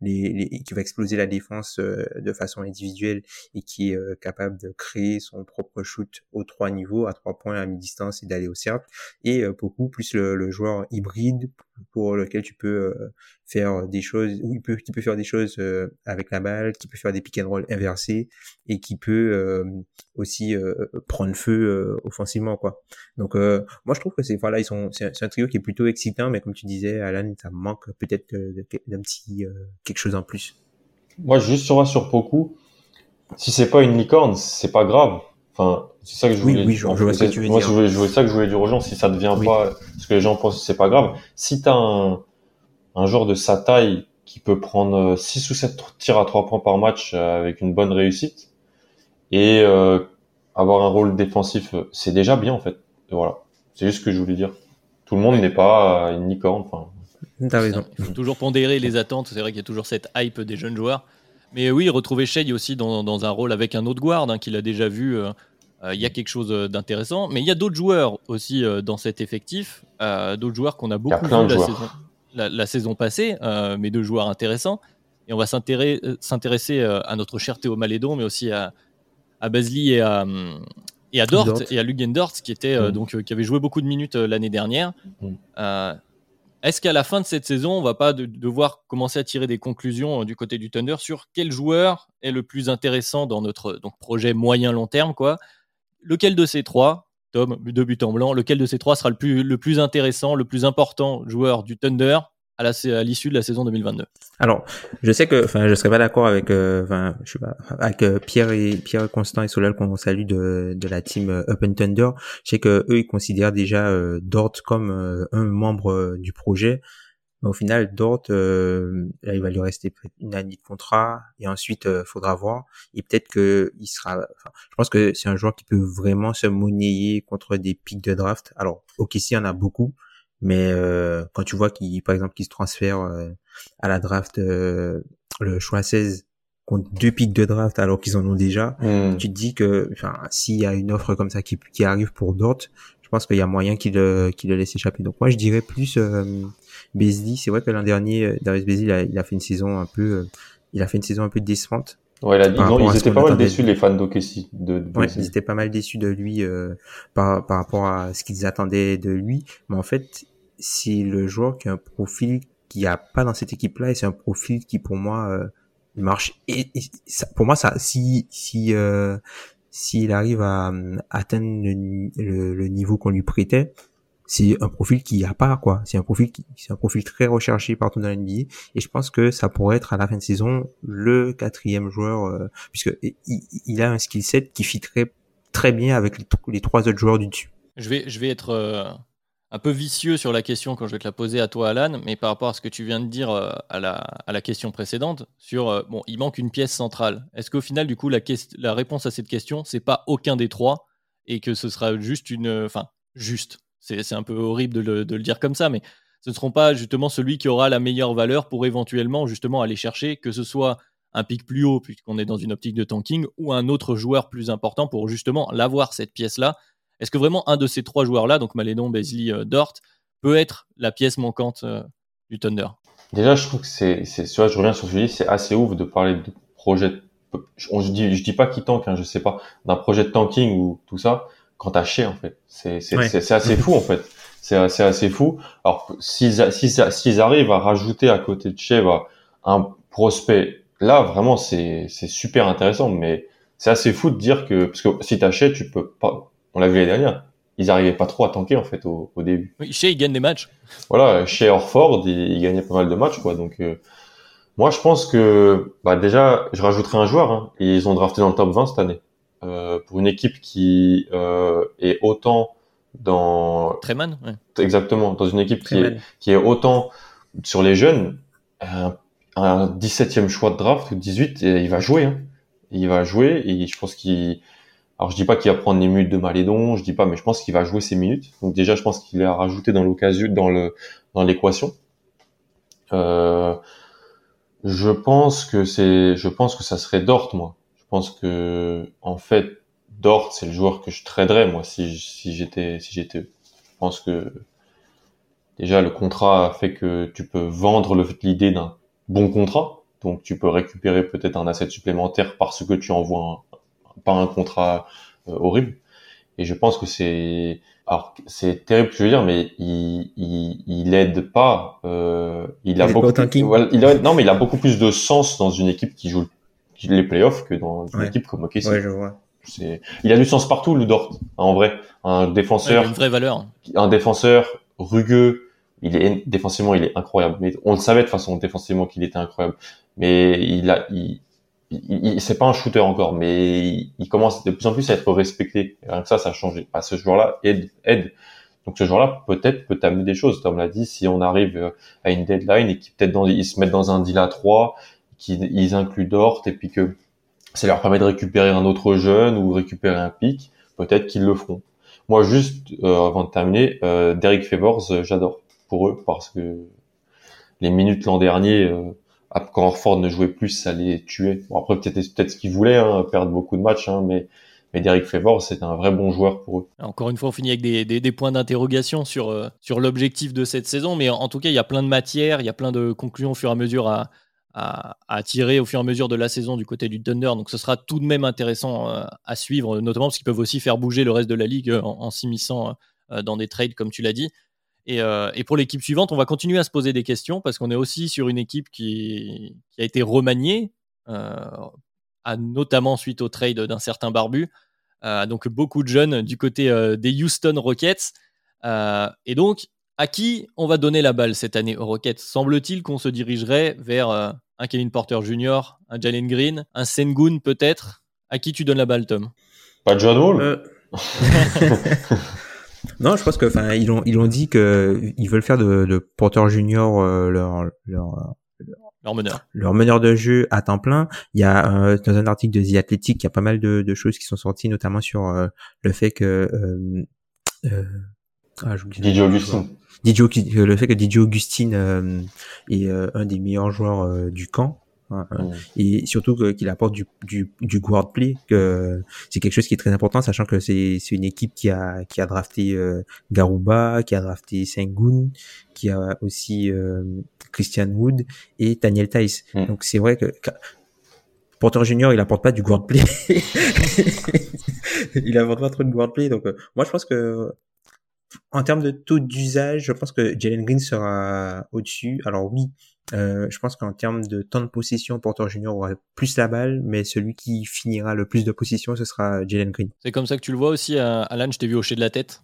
les, qui va exploser la défense euh, de façon individuelle et qui est capable de créer son propre shoot aux trois niveaux, à trois points à mi-distance et d'aller au cercle. Et beaucoup plus le, joueur hybride pour lequel tu peux faire des choses, où il peut, qui peut faire des choses avec la balle, qui peut faire des pick and roll inversés et qui peut aussi prendre feu offensivement quoi. Donc moi je trouve que c'est voilà ils sont c'est un trio qui est plutôt excitant mais comme tu disais Alan ça manque peut-être d'un petit quelque chose en plus. Moi juste sur sur Poku si c'est pas une licorne c'est pas grave. Enfin, c'est ça que je voulais. Oui, oui, je, vois ce que tu veux moi, dire. Moi, je ça que je voulais dire aux gens. Si ça devient pas ce que les gens pensent, c'est pas grave. Si t'as un, un joueur de sa taille qui peut prendre 6 ou 7 tirs à 3 points par match euh, avec une bonne réussite et euh, avoir un rôle défensif, c'est déjà bien en fait. Et voilà, c'est juste ce que je voulais dire. Tout le monde n'est pas une licorne. Enfin, T'as raison. Il faut toujours pondérer les attentes. C'est vrai qu'il y a toujours cette hype des jeunes joueurs. Mais oui, retrouver Shea aussi dans, dans, un rôle avec un autre guard hein, qu'il a déjà vu. Euh, euh, il y a quelque chose d'intéressant. Mais il y a d'autres joueurs aussi euh, dans cet effectif. d'autres joueurs qu'on a beaucoup vu la saison, la, la saison, passée, mais deux joueurs intéressants. Et on va s'intéresser à notre cher Théo Malédon, mais aussi à, à Basli et à, et à Dort, Dort. et à Lugendort, qui était mm. donc qui avait joué beaucoup de minutes l'année dernière. Mm. Est-ce qu'à la fin de cette saison, on va pas devoir commencer à tirer des conclusions euh, du côté du Thunder sur quel joueur est le plus intéressant dans notre donc, projet moyen long terme quoi? Lequel de ces trois, Tom, de but en blanc, lequel de ces trois sera le plus, le plus intéressant, le plus important joueur du Thunder à l'issue de la saison 2022. Alors, je sais que, enfin, je serais pas d'accord avec, euh, enfin, je avec euh, Pierre et Pierre Constant et Solal qu'on salue de, de la team euh, Up and Thunder. Je sais que eux, ils considèrent déjà Dort comme un membre du projet. Mais au final, Dort, là, il va lui rester une année de contrat et ensuite, faudra voir. Et peut-être que il sera. Enfin, je pense que c'est un joueur qui peut vraiment se monnayer contre des pics de draft. Alors, ok, si, il y en a beaucoup. Mais euh, quand tu vois qu'il, par exemple, qu'il se transfère euh, à la draft euh, le choix 16 contre deux pics de draft alors qu'ils en ont déjà, hmm. tu te dis que, enfin, s'il y a une offre comme ça qui, qui arrive pour Dort, je pense qu'il y a moyen qu'il qu'il le laisse échapper. Donc moi, je dirais plus euh, C'est vrai que l'an dernier, Darius Beasley, il a, il a, fait une saison un peu, il a fait une saison un peu décevante. Ouais, ils, étaient pas mal déçus, les fans d'Okessi. De, de ouais, ils étaient pas mal déçus de lui euh, par, par rapport à ce qu'ils attendaient de lui. Mais en fait, c'est le joueur qui a un profil qu'il n'y a pas dans cette équipe-là et c'est un profil qui, pour moi, euh, marche. Et, ça, pour moi, ça, si, si, euh, s'il arrive à, atteindre le, le, niveau qu'on lui prêtait, c'est un profil qu'il n'y a pas quoi. C'est un profil qui, c'est un profil très recherché partout dans l'NBA et je pense que ça pourrait être à la fin de saison le quatrième joueur euh, puisque il, il, a un skill set qui fitterait très bien avec les, les trois autres joueurs du dessus. Je vais, je vais être euh, un peu vicieux sur la question quand je vais te la poser à toi, Alan, mais par rapport à ce que tu viens de dire euh, à, la, question précédente, sur euh, bon, il manque une pièce centrale. Est-ce qu'au final, du coup, la, réponse à cette question, c'est pas aucun des trois et que ce sera juste une. Enfin, juste. C'est un peu horrible de le, de le, dire comme ça, mais ce ne seront pas justement celui qui aura la meilleure valeur pour éventuellement justement aller chercher, que ce soit un pic plus haut, puisqu'on est dans une optique de tanking, ou un autre joueur plus important pour justement l'avoir, cette pièce-là. Est-ce que vraiment un de ces trois joueurs-là, donc Malédon, Beasley, euh, Dort, peut être la pièce manquante euh, du Thunder? Déjà, je trouve que c'est, c'est, je reviens sur ce que je dis, c'est assez ouf de parler de projet. Je, je dis, je dis pas qui tank, hein, je sais pas, d'un projet de tanking ou tout ça, quand t'as chier en fait. C'est, c'est, c'est, assez fou en fait. C'est assez, assez fou. Alors, s'ils, s'ils, s'ils arrivent à rajouter à côté de Shea un prospect là vraiment c'est c'est super intéressant mais c'est assez fou de dire que parce que si t'achètes tu peux pas on l'a vu l'année dernière ils arrivaient pas trop à tanker en fait au, au début oui chez il gagne des matchs voilà chez Orford il, il, gagnait pas mal de matchs quoi donc euh, moi je pense que bah déjà je rajouterai un joueur hein, ils ont drafté dans le top 20 cette année euh, pour une équipe qui euh, est autant dans Treman ouais. exactement dans une équipe qui est, qui est autant sur les jeunes un 17e choix de draft ou 18, et il va jouer. Hein. Il va jouer et je pense qu'il. Alors je dis pas qu'il va prendre les minutes de Malédon, je dis pas, mais je pense qu'il va jouer ses minutes. Donc déjà, je pense qu'il a rajouté dans l'occasion, dans le dans l'équation. Euh, je pense que c'est, je pense que ça serait Dort, moi. Je pense que en fait, Dort, c'est le joueur que je traderais moi si si j'étais si j'étais. Je pense que déjà le contrat fait que tu peux vendre l'idée d'un bon contrat. Donc tu peux récupérer peut-être un asset supplémentaire parce que tu envoies un, pas un contrat euh, horrible. Et je pense que c'est alors c'est terrible ce que je veux dire, mais il il, il aide pas. Euh, il, a beaucoup il a, non mais il a beaucoup plus de sens dans une équipe qui joue les playoffs que dans une équipe comme OKC. Ouais, je vois. C'est il a du sens partout le Dort en vrai. Un défenseur. une vraie valeur. Un défenseur rugueux il est défensivement il est incroyable mais on le savait de façon défensivement qu'il était incroyable mais il a il, il, c'est pas un shooter encore mais il, commence de plus en plus à être respecté. Rien que ça ça a changé. À ce joueur-là aide aide. Donc ce joueur-là peut-être peut amener des choses. Tom l'a dit si on arrive euh, à une deadline et qu'ils peut-être dans ils se mettent dans un deal à 3 qu'ils incluent Dort et puis que ça leur permet de récupérer un autre jeune ou récupérer un pic peut-être qu'ils le feront. Moi juste euh, avant de terminer euh, Derek Favors euh, j'adore pour eux parce que les minutes l'an dernier, euh, quand Orford ne jouait plus, ça les tuait. Bon, après, peut-être ce qu'ils voulaient, hein, perdre beaucoup de matchs, hein, mais Derek Favors, c'est un vrai bon joueur pour eux. Encore une fois, on finit avec des, points d'interrogation sur, euh, sur l'objectif de cette saison, mais en, tout cas, il y a plein de matières, il y a plein de conclusions au fur et à mesure à, tirer au fur et à mesure de la saison du côté du Thunder. Donc ce sera tout de même intéressant euh, à suivre, notamment parce qu'ils peuvent aussi faire bouger le reste de la ligue en, en s'immisçant euh, dans des trades, comme tu l'as dit. Et, euh, et, pour l'équipe suivante, on va continuer à se poser des questions parce qu'on est aussi sur une équipe qui, qui a été remaniée, euh, à, notamment suite au trade d'un certain Barbu. Euh, donc beaucoup de jeunes du côté euh, des Houston Rockets. Euh, et donc, à qui on va donner la balle cette année aux Rockets? Semble-t-il qu'on se dirigerait vers euh, un Kevin Porter Jr., un Jalen Green, un Sengun peut-être À qui tu donnes la balle, Tom? Pas John Wall Non, je pense que, enfin, ils ont, ils ont dit que ils veulent faire de, de Porter Junior euh, leur, leur, leur meneur. Leur meneur de jeu à temps plein. Il y a euh, dans un article de The Athletic, il y a pas mal de, de choses qui sont sorties, notamment sur euh, le fait que euh, ah, DJ Augustine. DJ, le fait que DJ Augustine est un des meilleurs joueurs du camp. Mmh. Et surtout qu'il apporte du, du, du guard play, que c'est quelque chose qui est très important, sachant que c'est une équipe qui a, qui a drafté euh, Garuba, qui a drafté Sengun, qui a aussi euh, Christian Wood et Daniel Tice. Mmh. Donc c'est vrai que Porter Junior, il apporte pas du guard play. il apporte pas trop de guard play. Donc euh, moi je pense que en termes de taux d'usage, je pense que Jalen Green sera au-dessus. Alors oui, euh, je pense qu'en termes de temps de possession, Porter Junior aura plus la balle, mais celui qui finira le plus de possession, ce sera Jalen Green. C'est comme ça que tu le vois aussi, euh, Alan. Je t'ai vu hocher de la tête.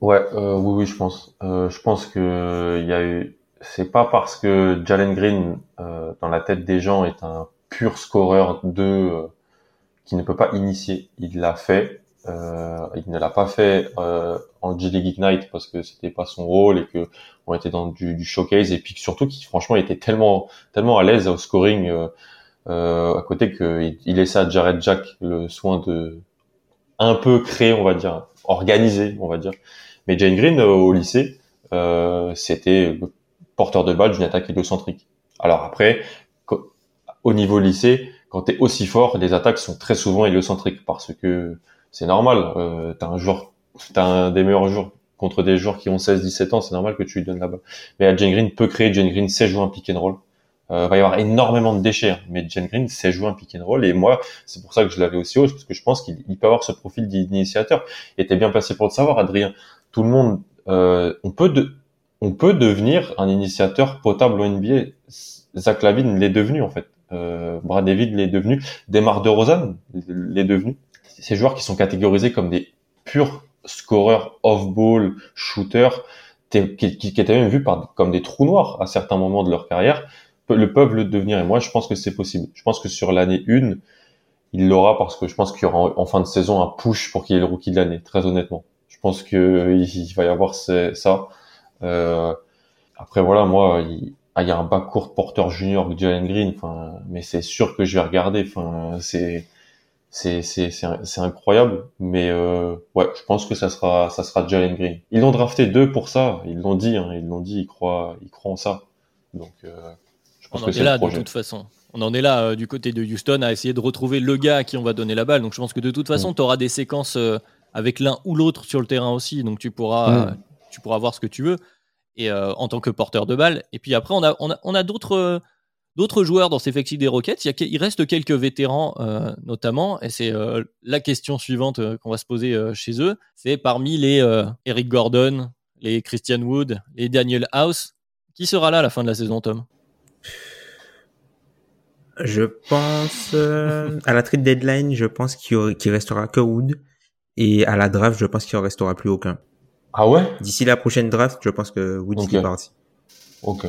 Ouais, euh, oui, oui, je pense. Euh, je pense que il y a eu. C'est pas parce que Jalen Green, euh, dans la tête des gens, est un pur scoreur de qui ne peut pas initier. Il l'a fait Euh, il ne l'a pas fait euh, en G League Ignite parce que c'était pas son rôle et que on était dans du, showcase et puis surtout qu'il franchement était tellement tellement à l'aise au scoring euh, euh, à côté qu'il il laissait à Jared Jack le soin de un peu créer on va dire organiser on va dire mais Jane Green au lycée c'était porteur de balle d'une attaque héliocentrique alors après au niveau lycée quand tu es aussi fort les attaques sont très souvent héliocentriques parce que c'est normal. Euh, t'as un joueur, t'as un des meilleurs joueurs contre des joueurs qui ont 16-17 ans, c'est normal que tu lui donnes la balle. Mais à Jane Green peut créer, Jane Green sait jouer un pick and roll. Euh, va y avoir énormément de déchets, hein. mais Jane Green sait jouer un pick and roll et moi c'est pour ça que je l'avais aussi haut parce que je pense qu'il peut avoir ce profil d'initiateur. Et t'es bien passé pour le savoir, Adrien. Tout le monde, euh, on peut de, on peut devenir un initiateur potable au NBA. Zach Lavine l'est devenu en fait. Euh, Brad David l'est devenu. Demar DeRozan l'est devenu ces joueurs qui sont catégorisés comme des purs scoreurs off-ball, shooters, qui, qui, même vus par, comme des trous noirs à certains moments de leur carrière, le peuvent le devenir. Et moi, je pense que c'est possible. Je pense que sur l'année 1, il l'aura parce que je pense qu'il y aura en fin de saison un push pour qu'il ait le rookie de l'année, très honnêtement. Je pense que il va y avoir ça. Euh, après, voilà, moi, il, ah, il y a un bas court porteur junior Jalen Green, mais c'est sûr que je vais regarder. Enfin, c'est c'est c'est c'est incroyable mais euh, ouais je pense que ça sera ça sera Jalen Green. Ils l'ont drafté deux pour ça ils l'ont dit hein, ils l'ont dit ils croient ils croient en ça. Donc euh, je pense on en est là de toute façon. On en est là euh, du côté de Houston à essayer de retrouver le gars à qui on va donner la balle. Donc je pense que de toute façon mm. tu auras des séquences avec l'un ou l'autre sur le terrain aussi. Donc tu pourras mm. tu pourras voir ce que tu veux et en tant que porteur de balle. Et puis après on a on a, on a d'autres d'autres joueurs dans ces effectif des Rockets. Il, il, reste quelques vétérans euh, notamment, et c'est euh, la question suivante euh, qu'on va se poser chez eux. C'est parmi les Eric Gordon, les Christian Wood, les Daniel House, qui sera là à la fin de la saison, Tom? Je pense à la trade deadline, je pense qu'il restera que Wood, et à la draft, je pense qu'il en restera plus aucun. Ah ouais? D'ici la prochaine draft, je pense que Wood est parti. Ok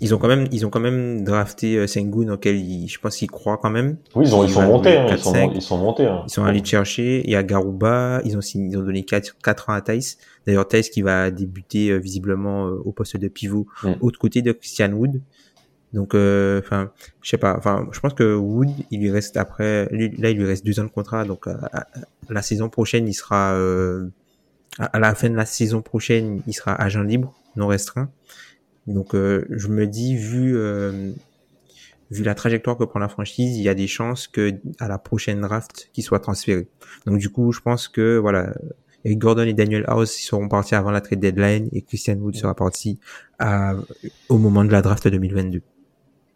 ils ont quand même ils ont quand même drafté euh, Sengun auquel je pense qu'ils croient quand même. Oui, ils, ont, ils, sont montés, hein, ils, sont, ils sont montés. Hein. Ils sont allés chercher. Il y a Garuba, ils ont ils ont donné 4, 4 ans à Thais. D'ailleurs Thais qui va débuter euh, visiblement euh, au poste de pivot mm. autre côté de Christian Wood. Donc enfin, je sais pas, enfin je pense que Wood, il lui reste après là il lui reste deux ans de contrat donc la saison prochaine, il sera à la fin de la saison prochaine, il sera agent libre, non restreint. Donc euh, je me dis vu euh, vu la trajectoire que prend la franchise, il y a des chances que à la prochaine draft qu'il soit transféré. Donc du coup, je pense que voilà, Eric Gordon et Daniel House ils seront partis avant la trade deadline et Christian Wood sera parti à, au moment de la draft 2022.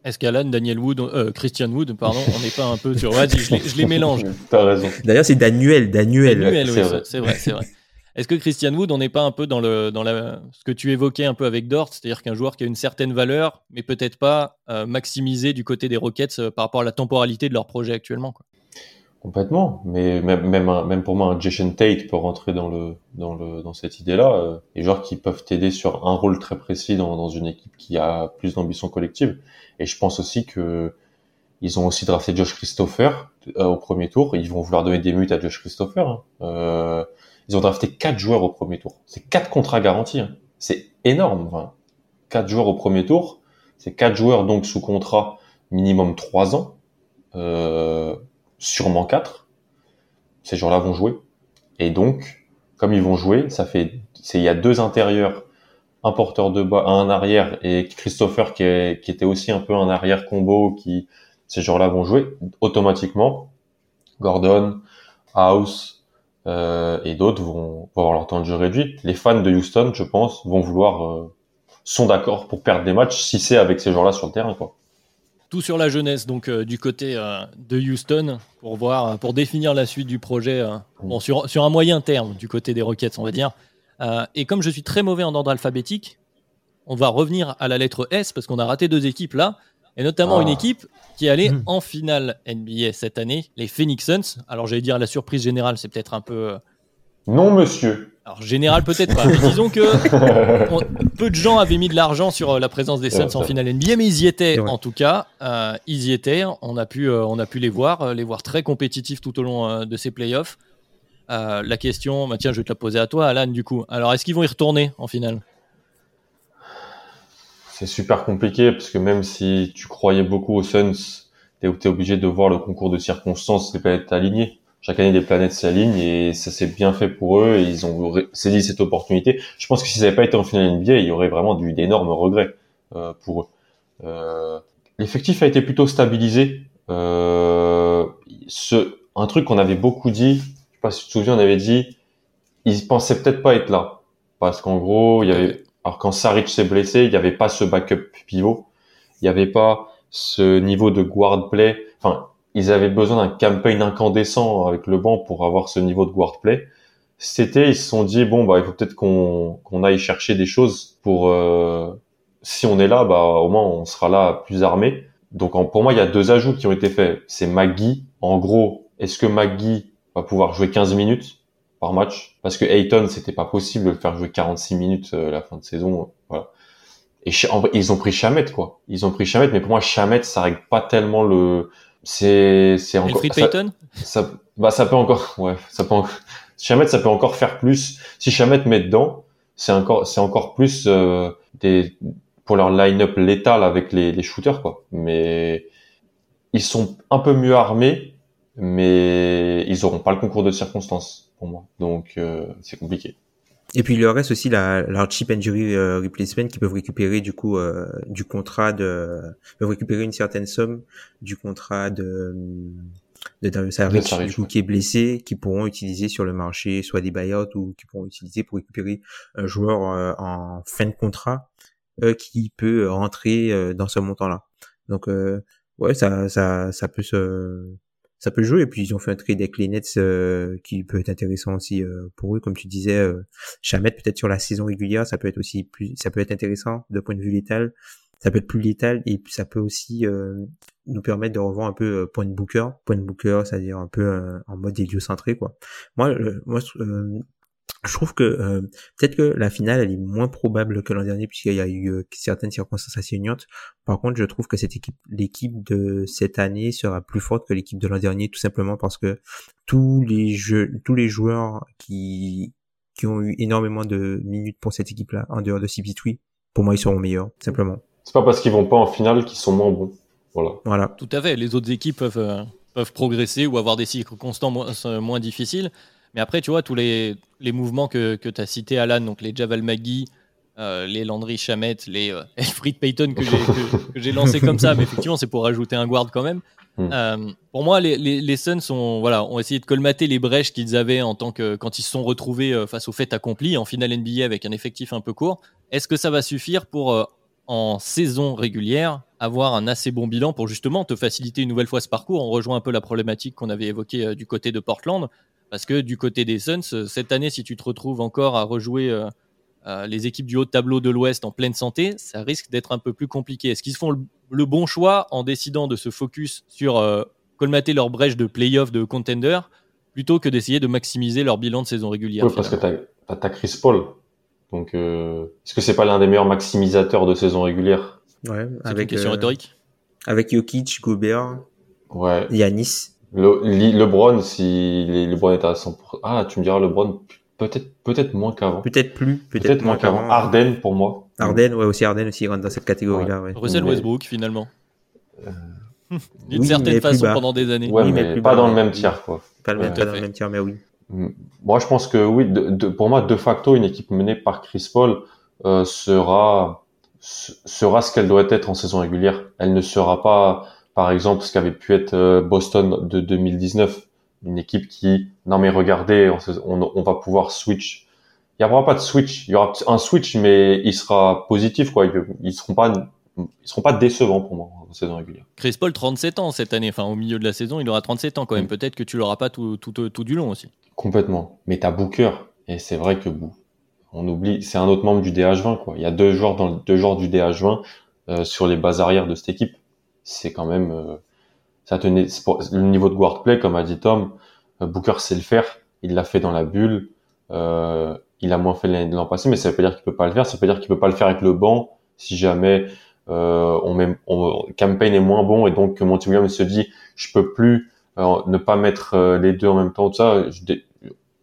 Est-ce qu'Alan, Daniel Wood, euh, Christian Wood, pardon, on n'est pas un peu sur. Vas-y, je les, mélange. T'as raison. D'ailleurs, c'est Daniel, Daniel. Daniel, oui, c'est vrai, c'est vrai. Est-ce que Christian Wood, on n'est pas un peu dans, le, dans ce que tu évoquais un peu avec Dort, c'est-à-dire qu'un joueur qui a une certaine valeur, mais peut-être pas euh, maximisé du côté des Rockets euh, par rapport à la temporalité de leur projet actuellement. Complètement, mais même, pour moi, un Jason Tate peut rentrer dans, cette idée-là. Euh, les joueurs qui peuvent t'aider sur un rôle très précis dans, une équipe qui a plus d'ambition collective. Et je pense aussi que ils ont aussi drafté Josh Christopher au premier tour. Ils vont vouloir donner des mutes à Josh Christopher. Hein. Euh, ils ont drafté quatre joueurs au premier tour. C'est quatre contrats garantis. Hein. C'est énorme. Enfin, quatre joueurs au premier tour. C'est quatre joueurs donc sous contrat minimum trois ans. Euh, sûrement quatre. Ces joueurs-là vont jouer. Et donc, comme ils vont jouer, ça fait, c'est, il y a deux intérieurs, un porteur de bas, un arrière et Christopher qui, était aussi un peu un arrière combo qui, ces joueurs-là vont jouer automatiquement. Gordon, House, euh, et d'autres vont, vont, avoir leur temps de jeu réduit. Les fans de Houston, je pense, vont vouloir, euh, sont d'accord pour perdre des matchs si c'est avec ces gens-là sur le terrain, quoi. Tout sur la jeunesse, donc euh, du côté de Houston, pour voir, pour définir la suite du projet, bon, sur, sur un moyen terme, du côté des Rockets, on va dire. et comme je suis très mauvais en ordre alphabétique, on va revenir à la lettre S parce qu'on a raté deux équipes là et notamment une ah. équipe qui est allée hmm. en finale NBA cette année, les Phoenix Suns. Alors j'allais dire la surprise générale, c'est peut-être un peu... Euh, non monsieur. Alors général peut-être pas, mais disons que peu de gens avaient mis de l'argent sur euh, la présence des Suns en finale NBA, mais ils y étaient en tout cas. Euh, ils y étaient, on a, pu, on a pu les voir, les voir très compétitifs tout au long de ces playoffs. Euh, la question, bah tiens, je vais te la poser à toi, Alan, du coup. Alors, est-ce qu'ils vont y retourner en finale? C'est super compliqué parce que même si tu croyais beaucoup aux Suns, tu es, obligé de voir le concours de circonstances, les planètes alignées. Chaque année, les planètes s'alignent et ça s'est bien fait pour eux et ils ont saisi cette opportunité. Je pense que s'ils n'avaient pas été en finale NBA, il y aurait vraiment eu d'énormes regrets euh, pour eux. Euh, L'effectif a été plutôt stabilisé. Euh, un truc qu'on avait beaucoup dit, pas si tu te souviens, on avait dit, ils pensaient peut-être pas être là. Parce qu'en gros, il y avait, alors quand Saric s'est blessé, il n'y avait pas ce backup pivot. Il n'y avait pas ce niveau de guard play. Enfin, ils avaient besoin d'un campaign incandescent avec le banc pour avoir ce niveau de guard play. C'était, ils se sont dit, bon, bah, il faut peut-être qu'on, qu'on aille chercher des choses pour, euh, si on est là, bah, au moins, on sera là plus armé. Donc, pour moi, il y a deux ajouts qui ont été faits. C'est Maggie. En gros, est-ce que Maggie va pouvoir jouer 15 minutes? Par match parce que Ayton c'était pas possible de le faire jouer 46 minutes euh, la fin de saison voilà. Et ils ont pris Chamet quoi. Ils ont pris Chamet mais pour moi Chamet ça règle pas tellement le c'est c'est encore ça, ça, bah ça peut encore ouais ça peut Chamet ça peut encore faire plus. Si Chamet met dedans c'est encore c'est encore plus euh, des pour leur line-up létal avec les, les shooters quoi. Mais ils sont un peu mieux armés mais ils auront pas le concours de circonstances pour moi. Donc euh, c'est compliqué. Et puis il leur reste aussi la, leur cheap injury euh, replacement qui peuvent récupérer du coup euh, du contrat de peuvent récupérer une certaine somme du contrat de de Darius du coup, qui est blessé, qui pourront utiliser sur le marché soit des buyouts ou qui pourront utiliser pour récupérer un joueur en fin de contrat qui peut rentrer dans ce montant-là. Donc ouais, ça ça ça peut se ça peut jouer. Et puis ils ont fait un trade avec les Nets euh, qui peut être intéressant aussi euh, pour eux, comme tu disais. Euh, peut-être sur la saison régulière, ça peut être aussi plus, ça peut être intéressant de point de vue létal. Ça peut être plus létal et ça peut aussi nous permettre de revoir un peu point de Booker, point de Booker, c'est-à-dire un peu en mode héliocentré quoi. Moi, moi je trouve que euh, peut-être que la finale elle est moins probable que l'an dernier puisqu'il y a eu euh, certaines circonstances assignantes. Par contre, je trouve que cette équipe, l'équipe de cette année sera plus forte que l'équipe de l'an dernier tout simplement parce que tous les jeux, tous les joueurs qui qui ont eu énormément de minutes pour cette équipe-là en dehors de CP3, pour moi ils seront meilleurs simplement. C'est pas parce qu'ils vont pas en finale qu'ils sont moins bons. Voilà. Voilà. Tout à fait. Les autres équipes peuvent euh, peuvent progresser ou avoir des cycles constants moins, moins difficiles. Mais après, tu vois, tous les, les mouvements que, que tu as cités, Alan, donc les Javal Magui, euh, les Landry Chamet, les euh, Elfried Payton que j'ai lancé comme ça, mais effectivement, c'est pour rajouter un guard quand même. Hmm. Euh, pour moi, les, les, les Suns ont, voilà, ont essayé de colmater les brèches qu'ils avaient en tant que quand ils se sont retrouvés euh, face au fait accompli en finale NBA avec un effectif un peu court. Est-ce que ça va suffire pour, en saison régulière, avoir un assez bon bilan pour justement te faciliter une nouvelle fois ce parcours? On rejoint un peu la problématique qu'on avait évoquée du côté de Portland. Parce que du côté des Suns, euh, cette année, si tu te retrouves encore à rejouer euh, euh, les équipes du haut de tableau de l'Ouest en pleine santé, ça risque d'être un peu plus compliqué. Est-ce qu'ils font le, bon choix en décidant de se focus sur colmater leur brèche de playoff de contender plutôt que d'essayer de maximiser leur bilan de saison régulière? Oui, parce que tu as, Chris Paul. Donc, est-ce que c'est pas l'un des meilleurs maximisateurs de saison régulière? Ouais, avec une question rhétorique? Avec Jokic, Gobert, ouais. Yanis. Le, LeBron, si LeBron est à 100%, ah, tu me diras LeBron, peut-être, peut-être moins qu'avant. Peut-être plus, peut-être moins qu'avant. Arden pour moi. Arden, ouais, aussi Arden aussi rentre dans cette catégorie-là, ouais. Russell Westbrook, finalement. Euh... D'une certaine façon pendant des années. Ouais, mais, pas dans le même tiers, quoi. Pas, le même, pas dans le même tiers, mais oui. Mm. Moi, je pense que oui, de, pour moi, de facto, une équipe menée par Chris Paul euh, sera sera ce qu'elle doit être en saison régulière. Elle ne sera pas par exemple ce qu'avait pu être euh, Boston de 2019, une équipe qui, non mais regardez, on, va pouvoir switch. Il n'y aura pas de switch, il y aura un switch, mais il sera positif, quoi. Ils, seront pas, ils seront pas décevants pour moi en saison régulière. Chris Paul, 37 ans cette année, enfin au milieu de la saison, il aura 37 ans quand même. Mm. Peut-être que tu l'auras pas tout, tout, tout, du long aussi. Complètement. Mais t'as Booker, et c'est vrai que on oublie, c'est un autre membre du DH20, quoi. Il y a deux joueurs dans deux joueurs du DH20 euh, sur les bases arrières de cette équipe c'est quand même euh, ça tenait le niveau de guard play comme a dit Tom euh, Booker sait le faire il l'a fait dans la bulle euh, il a moins fait l'an passé mais ça veut pas dire qu'il peut pas le faire ça veut pas dire qu'il peut pas le faire avec le banc si jamais euh, on met on, campaign est moins bon et donc Monty Williams se dit je peux plus ne pas mettre les deux en même temps tout ça je,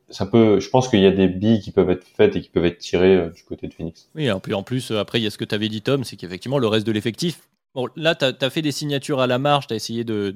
ça peut, je pense qu'il y a des billes qui peuvent être faites et qui peuvent être tirées euh, du côté de Phoenix. Oui, et en plus, après, il y a ce que tu avais dit, Tom, c'est qu'effectivement, le reste de l'effectif. Bon, là, tu as, fait des signatures à la marge, tu as essayé de,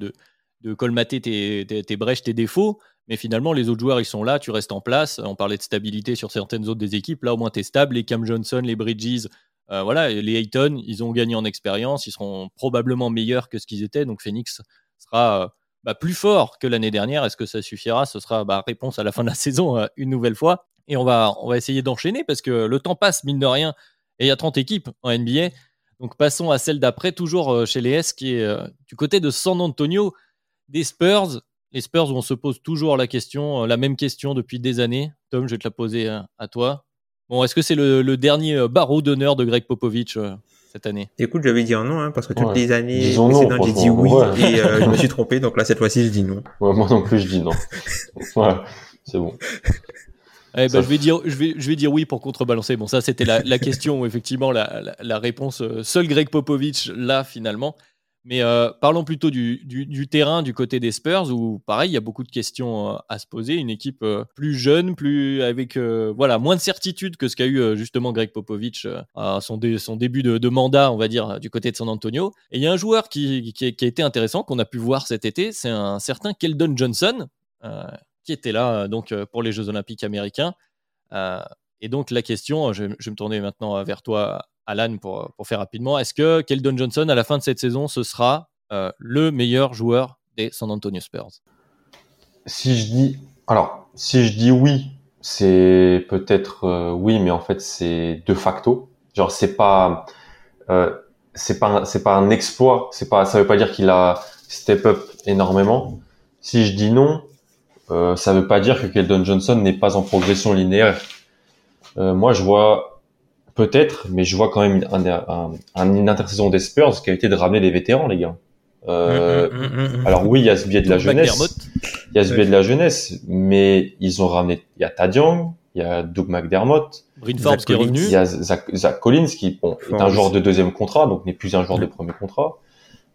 de, colmater tes, tes, brèches, tes défauts, mais finalement, les autres joueurs, ils sont là, tu restes en place. On parlait de stabilité sur certaines autres des équipes. Là, au moins, tu es stable. Les Cam Johnson, les Bridges, euh, voilà, les Hayton, ils ont gagné en expérience, ils seront probablement meilleurs que ce qu'ils étaient. Donc, Phoenix sera. Euh, bah, plus fort que l'année dernière. Est-ce que ça suffira? Ce sera bah, réponse à la fin de la saison euh, une nouvelle fois. Et on va, on va essayer d'enchaîner parce que le temps passe, mine de rien, et il y a 30 équipes en NBA. Donc passons à celle d'après, toujours euh, chez les S, qui est euh, du côté de San Antonio, des Spurs. Les Spurs où on se pose toujours la question, la même question depuis des années. Tom, je vais te la poser à toi. Bon, est-ce que c'est le, le, dernier barreau d'honneur de Greg Popovich cette année? Écoute, j'avais dit un non, hein, parce que toutes les années j'ai dit oui et euh, je me suis trompé, donc là cette fois-ci je dis non. moi non plus je dis non. voilà, c'est bon. Eh ben, je, vais dire, je, vais, je vais dire oui pour contrebalancer. Bon, ça, c'était la, la, question effectivement, la, la, la, réponse, euh, seul Greg Popovich, là, finalement. Mais euh, parlons plutôt du, du, terrain du côté des Spurs où pareil, il y a beaucoup de questions euh, à se poser. Une équipe euh, plus jeune, plus avec voilà moins de certitude que ce qu'a eu justement Greg Popovich à son, son début de, mandat, on va dire, du côté de San Antonio. Et il y a un joueur qui, qui, a été intéressant qu'on a pu voir cet été, c'est un certain Keldon Johnson qui était là donc pour les Jeux Olympiques américains. et donc la question, je, vais me tourner maintenant vers toi, Alan, pour, pour faire rapidement, est-ce que Keldon Johnson, à la fin de cette saison, ce sera euh, le meilleur joueur des San Antonio Spurs? Si je dis, alors, si je dis oui, c'est peut-être euh, oui, mais en fait, c'est de facto. Genre, c'est pas, euh, c'est pas, c'est pas un exploit. C'est pas, ça veut pas dire qu'il a step up énormément. Si je dis non, euh, ça veut pas dire que Keldon Johnson n'est pas en progression linéaire. moi, je vois Peut-être, mais je vois quand même une intersaison des Spurs qui a été de ramener les vétérans, les gars. Euh, mm, mm, mm, alors oui, il y a ce biais de la jeunesse. Il y a ce biais de la jeunesse, mais ils ont ramené. Il y a Tadiang, il y a Doug McDermott, Bryn Forbes qui est revenu. Il y a Zach, Collins qui bon, est un joueur de deuxième contrat, donc n'est plus un joueur de premier contrat.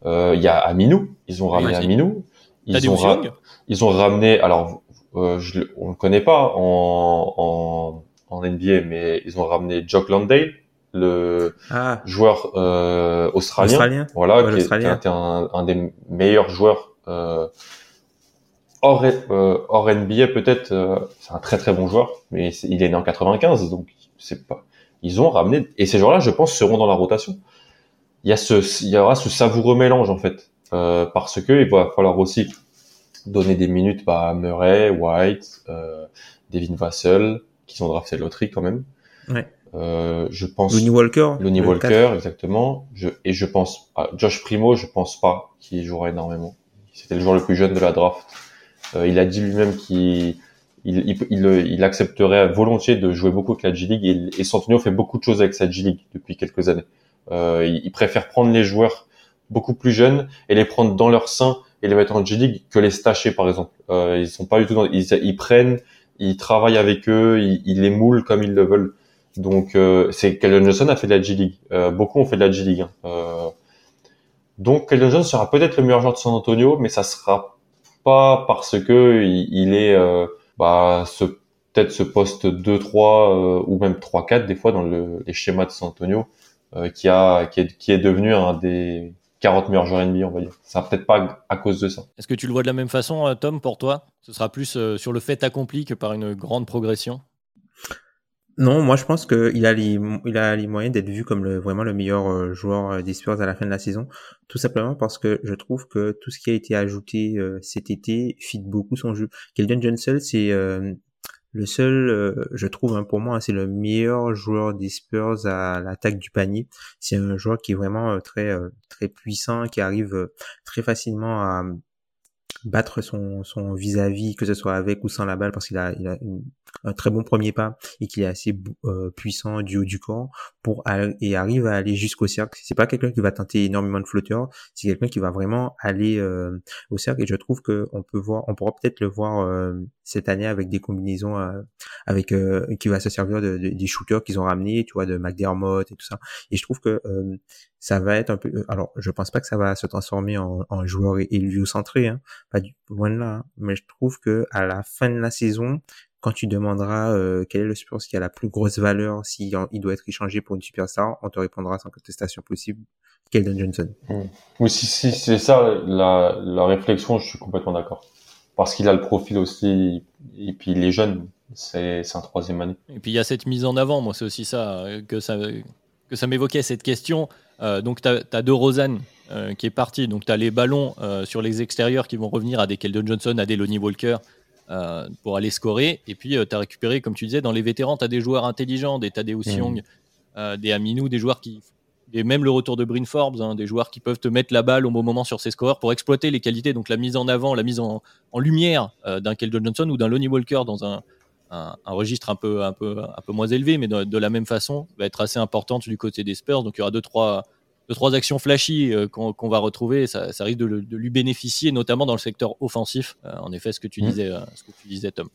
Euh, il y a Aminou, ils ont ramené Aminou. Ils ont, ils ont ramené. Alors, euh, je, on le connaît pas en, en en NBA, mais ils ont ramené Jock Landale, le ah. joueur euh, australien, voilà, qui, était un, un, des meilleurs joueurs euh, hors, euh, hors NBA peut-être. Euh, c'est un très très bon joueur, mais il est né en 95, donc c'est pas. Ils ont ramené et ces joueurs-là, je pense, seront dans la rotation. Il y a ce, il y aura ce savoureux mélange en fait, euh, parce que il va falloir aussi donner des minutes bah, à Murray, White, euh, Devin Vassell, qui sont draftés loterie quand même. Ouais. Euh, je pense. Looney Walker. Looney Walker, exactement. Je, et je pense, à Josh Primo, je pense pas qu'il jouera énormément. C'était le joueur le plus jeune de la draft. Euh, il a dit lui-même qu'il il, il, il, accepterait volontiers de jouer beaucoup avec la G-League et, et Santonio fait beaucoup de choses avec sa G-League depuis quelques années. Euh, il, il, préfère prendre les joueurs beaucoup plus jeunes et les prendre dans leur sein et les mettre en G-League que les stacher par exemple. Euh, ils sont pas du tout dans, ils, ils prennent ils travaillent avec eux, ils, les moulent comme ils le veulent. Donc, euh, c'est Keldon Johnson a fait de la G League. Euh, beaucoup ont fait de la G League. Hein. Euh, donc, Keldon Johnson sera peut-être le meilleur joueur de San Antonio, mais ça sera pas parce que il, est euh, bah, ce peut-être ce poste 2-3 ou même 3-4 des fois dans le, les schémas de San Antonio qui a qui est, qui est devenu un des 40 meilleurs joueurs NBA, on va dire. Ça peut-être pas à cause de ça. Est-ce que tu le vois de la même façon, euh, Tom, pour toi? Ce sera plus euh, sur le fait accompli que par une grande progression? Non, moi je pense qu'il a les, il a les moyens d'être vu comme le, vraiment le meilleur euh, joueur des Spurs à la fin de la saison. Tout simplement parce que je trouve que tout ce qui a été ajouté cet été fit beaucoup son jeu. Keldon Johnson, c'est le seul, euh, je trouve, hein, pour moi, c'est le meilleur joueur des Spurs à l'attaque du panier. C'est un joueur qui est vraiment euh, très euh, très puissant, qui arrive très facilement à battre son son vis-à-vis, que ce soit avec ou sans la balle, parce qu'il a, il a un très bon premier pas et qu'il est assez euh, puissant du haut du corps pour et arrive à aller jusqu'au cercle. C'est pas quelqu'un qui va tenter énormément de flotteurs, c'est quelqu'un qui va vraiment aller euh, au cercle et je trouve que on peut voir, on pourra peut-être le voir euh, cette année avec des combinaisons avec qui va se servir de, des shooters qu'ils ont ramenés, tu vois, de McDermott et tout ça. Et je trouve que ça va être un peu. Alors, je pense pas que ça va se transformer en, en joueur centré hein, pas du loin de là. Hein. mais je trouve que à la fin de la saison, quand tu demanderas euh, quel est le Spurs qui a la plus grosse valeur si il doit être échangé pour une superstar, on te répondra sans contestation possible Keldon Johnson. Hmm. Oui, si, si c'est ça la, la réflexion, je suis complètement d'accord. Parce qu'il a le profil aussi, et puis il est jeune, c'est un troisième année. Et puis il y a cette mise en avant, moi c'est aussi ça que ça, que ça m'évoquait cette question. Euh, donc tu as, as, De Rosanne euh, qui est parti, donc tu as les ballons euh, sur les extérieurs qui vont revenir à des Keldon Johnson, à des Lonnie Walker pour aller scorer. Et puis tu as récupéré, comme tu disais, dans les vétérans, tu as des joueurs intelligents, des mmh. Young, des Aminou, des joueurs qui et même le retour de Bryn Forbes, hein, des joueurs qui peuvent te mettre la balle au bon moment sur ses scores pour exploiter les qualités, donc la mise en avant, la mise en, en lumière d'un Keldon Johnson ou d'un Lonnie Walker dans un, un, un, registre un peu, un, peu, un peu moins élevé, mais de, de, la même façon, va être assez importante du côté des Spurs. Donc il y aura deux, trois, deux, trois actions flashy euh, qu'on qu va retrouver, ça, ça risque de, de, lui bénéficier, notamment dans le secteur offensif. Euh, en effet, ce que tu mmh. disais, euh, ce que tu disais Tom.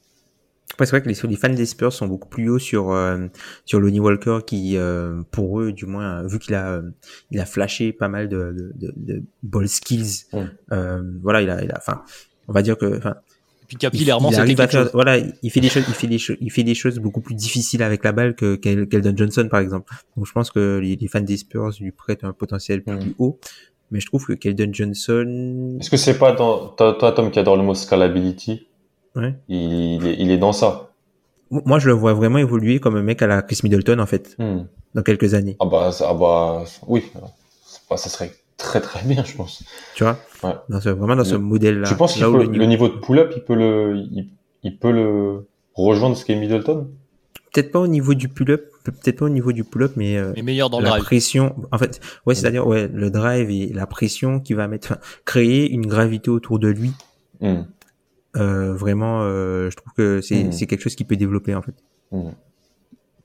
Ouais, c'est vrai que les, les, fans des Spurs sont beaucoup plus hauts sur euh, sur Lonnie Walker qui, euh, pour eux, du moins, vu qu'il a euh, il a flashé pas mal de, de, de, de ball skills. Mm. Euh, voilà, il a, il a, enfin, on va dire que, enfin. Puis capillairement, il, il arrive à faire, voilà, il fait des choses, il fait des choses, il fait des choses beaucoup plus difficiles avec la balle que Keldon Johnson, par exemple. Donc, je pense que les, les fans des Spurs lui prêtent un potentiel mm. plus haut. Mais je trouve que Keldon Johnson. Est-ce que c'est pas dans toi, toi, Tom, qui adore le mot scalability? Ouais. Il, est, il est dans ça. Moi, je le vois vraiment évoluer comme un mec à la Chris Middleton, en fait, hmm. dans quelques années. Ah bah, ah bah oui, bah, ça serait très très bien, je pense. Tu vois ouais. dans ce, Vraiment dans ce modèle-là. Tu penses que le, le, niveau de pull-up, il peut le, il, il, peut le rejoindre ce qu'est Middleton Peut-être pas au niveau du pull-up, peut-être pas au niveau du pull-up, mais, euh, mais meilleur dans la le drive. pression. En fait, ouais, c'est-à-dire ouais, le drive et la pression qui va mettre, créer une gravité autour de lui. Hmm. Euh, vraiment, euh, je trouve que c'est mmh. quelque chose qui peut développer en fait. Mmh.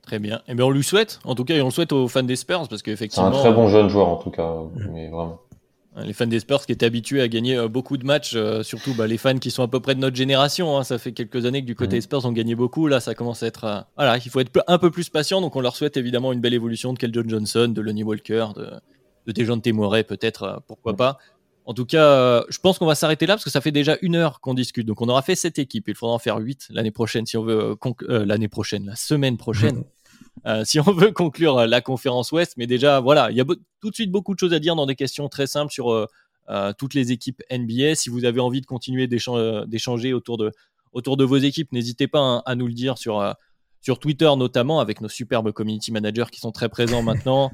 Très bien. Et eh bien on lui souhaite, en tout cas, et on le souhaite aux fans des Spurs parce qu'effectivement. C'est un très bon jeune joueur en tout cas, mmh. mais vraiment. Les fans des Spurs qui étaient habitués à gagner euh, beaucoup de matchs, euh, surtout bah, les fans qui sont à peu près de notre génération. Hein, ça fait quelques années que du côté des Spurs on gagnait beaucoup. Là, ça commence à être. Euh, voilà, il faut être un peu plus patient. Donc on leur souhaite évidemment une belle évolution de Keldon Johnson, de Lonnie Walker, de, de Moret peut-être, pourquoi pas. En tout cas, euh, je pense qu'on va s'arrêter là parce que ça fait déjà une heure qu'on discute. Donc, on aura fait cette équipe. Il faudra en faire huit l'année prochaine si on veut euh, l'année prochaine, la semaine prochaine, euh, si on veut conclure la conférence Ouest. Mais déjà, voilà, il y a tout de suite beaucoup de choses à dire dans des questions très simples sur euh, toutes les équipes NBA. Si vous avez envie de continuer d'échanger autour de autour de vos équipes, n'hésitez pas hein, à nous le dire sur sur Twitter notamment avec nos superbes community managers qui sont très présents maintenant.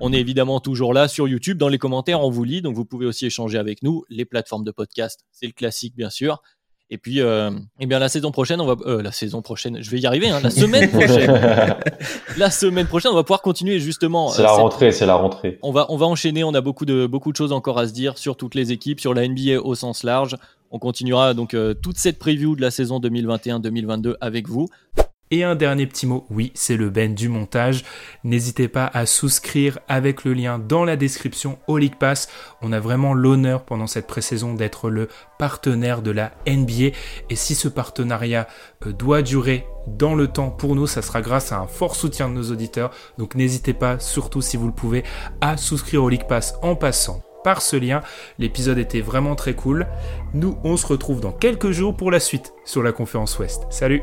On est évidemment toujours là sur YouTube. Dans les commentaires, on vous lit, donc vous pouvez aussi échanger avec nous. Les plateformes de podcast, c'est le classique bien sûr. Et puis, euh, eh bien la saison prochaine, on va euh, la saison prochaine, je vais y arriver. Hein, la semaine prochaine, la semaine prochaine, on va pouvoir continuer justement. C'est la rentrée, c'est la rentrée. On va on va enchaîner. On a beaucoup de beaucoup de choses encore à se dire sur toutes les équipes, sur la NBA au sens large. On continuera donc euh, toute cette preview de la saison 2021-2022 avec vous. Et un dernier petit mot, oui, c'est le Ben du montage. N'hésitez pas à souscrire avec le lien dans la description au League Pass. On a vraiment l'honneur pendant cette pré-saison d'être le partenaire de la NBA. Et si ce partenariat euh, doit durer dans le temps pour nous, ça sera grâce à un fort soutien de nos auditeurs. Donc n'hésitez pas, surtout si vous le pouvez, à souscrire au League Pass en passant par ce lien. L'épisode était vraiment très cool. Nous, on se retrouve dans quelques jours pour la suite sur la conférence Ouest. Salut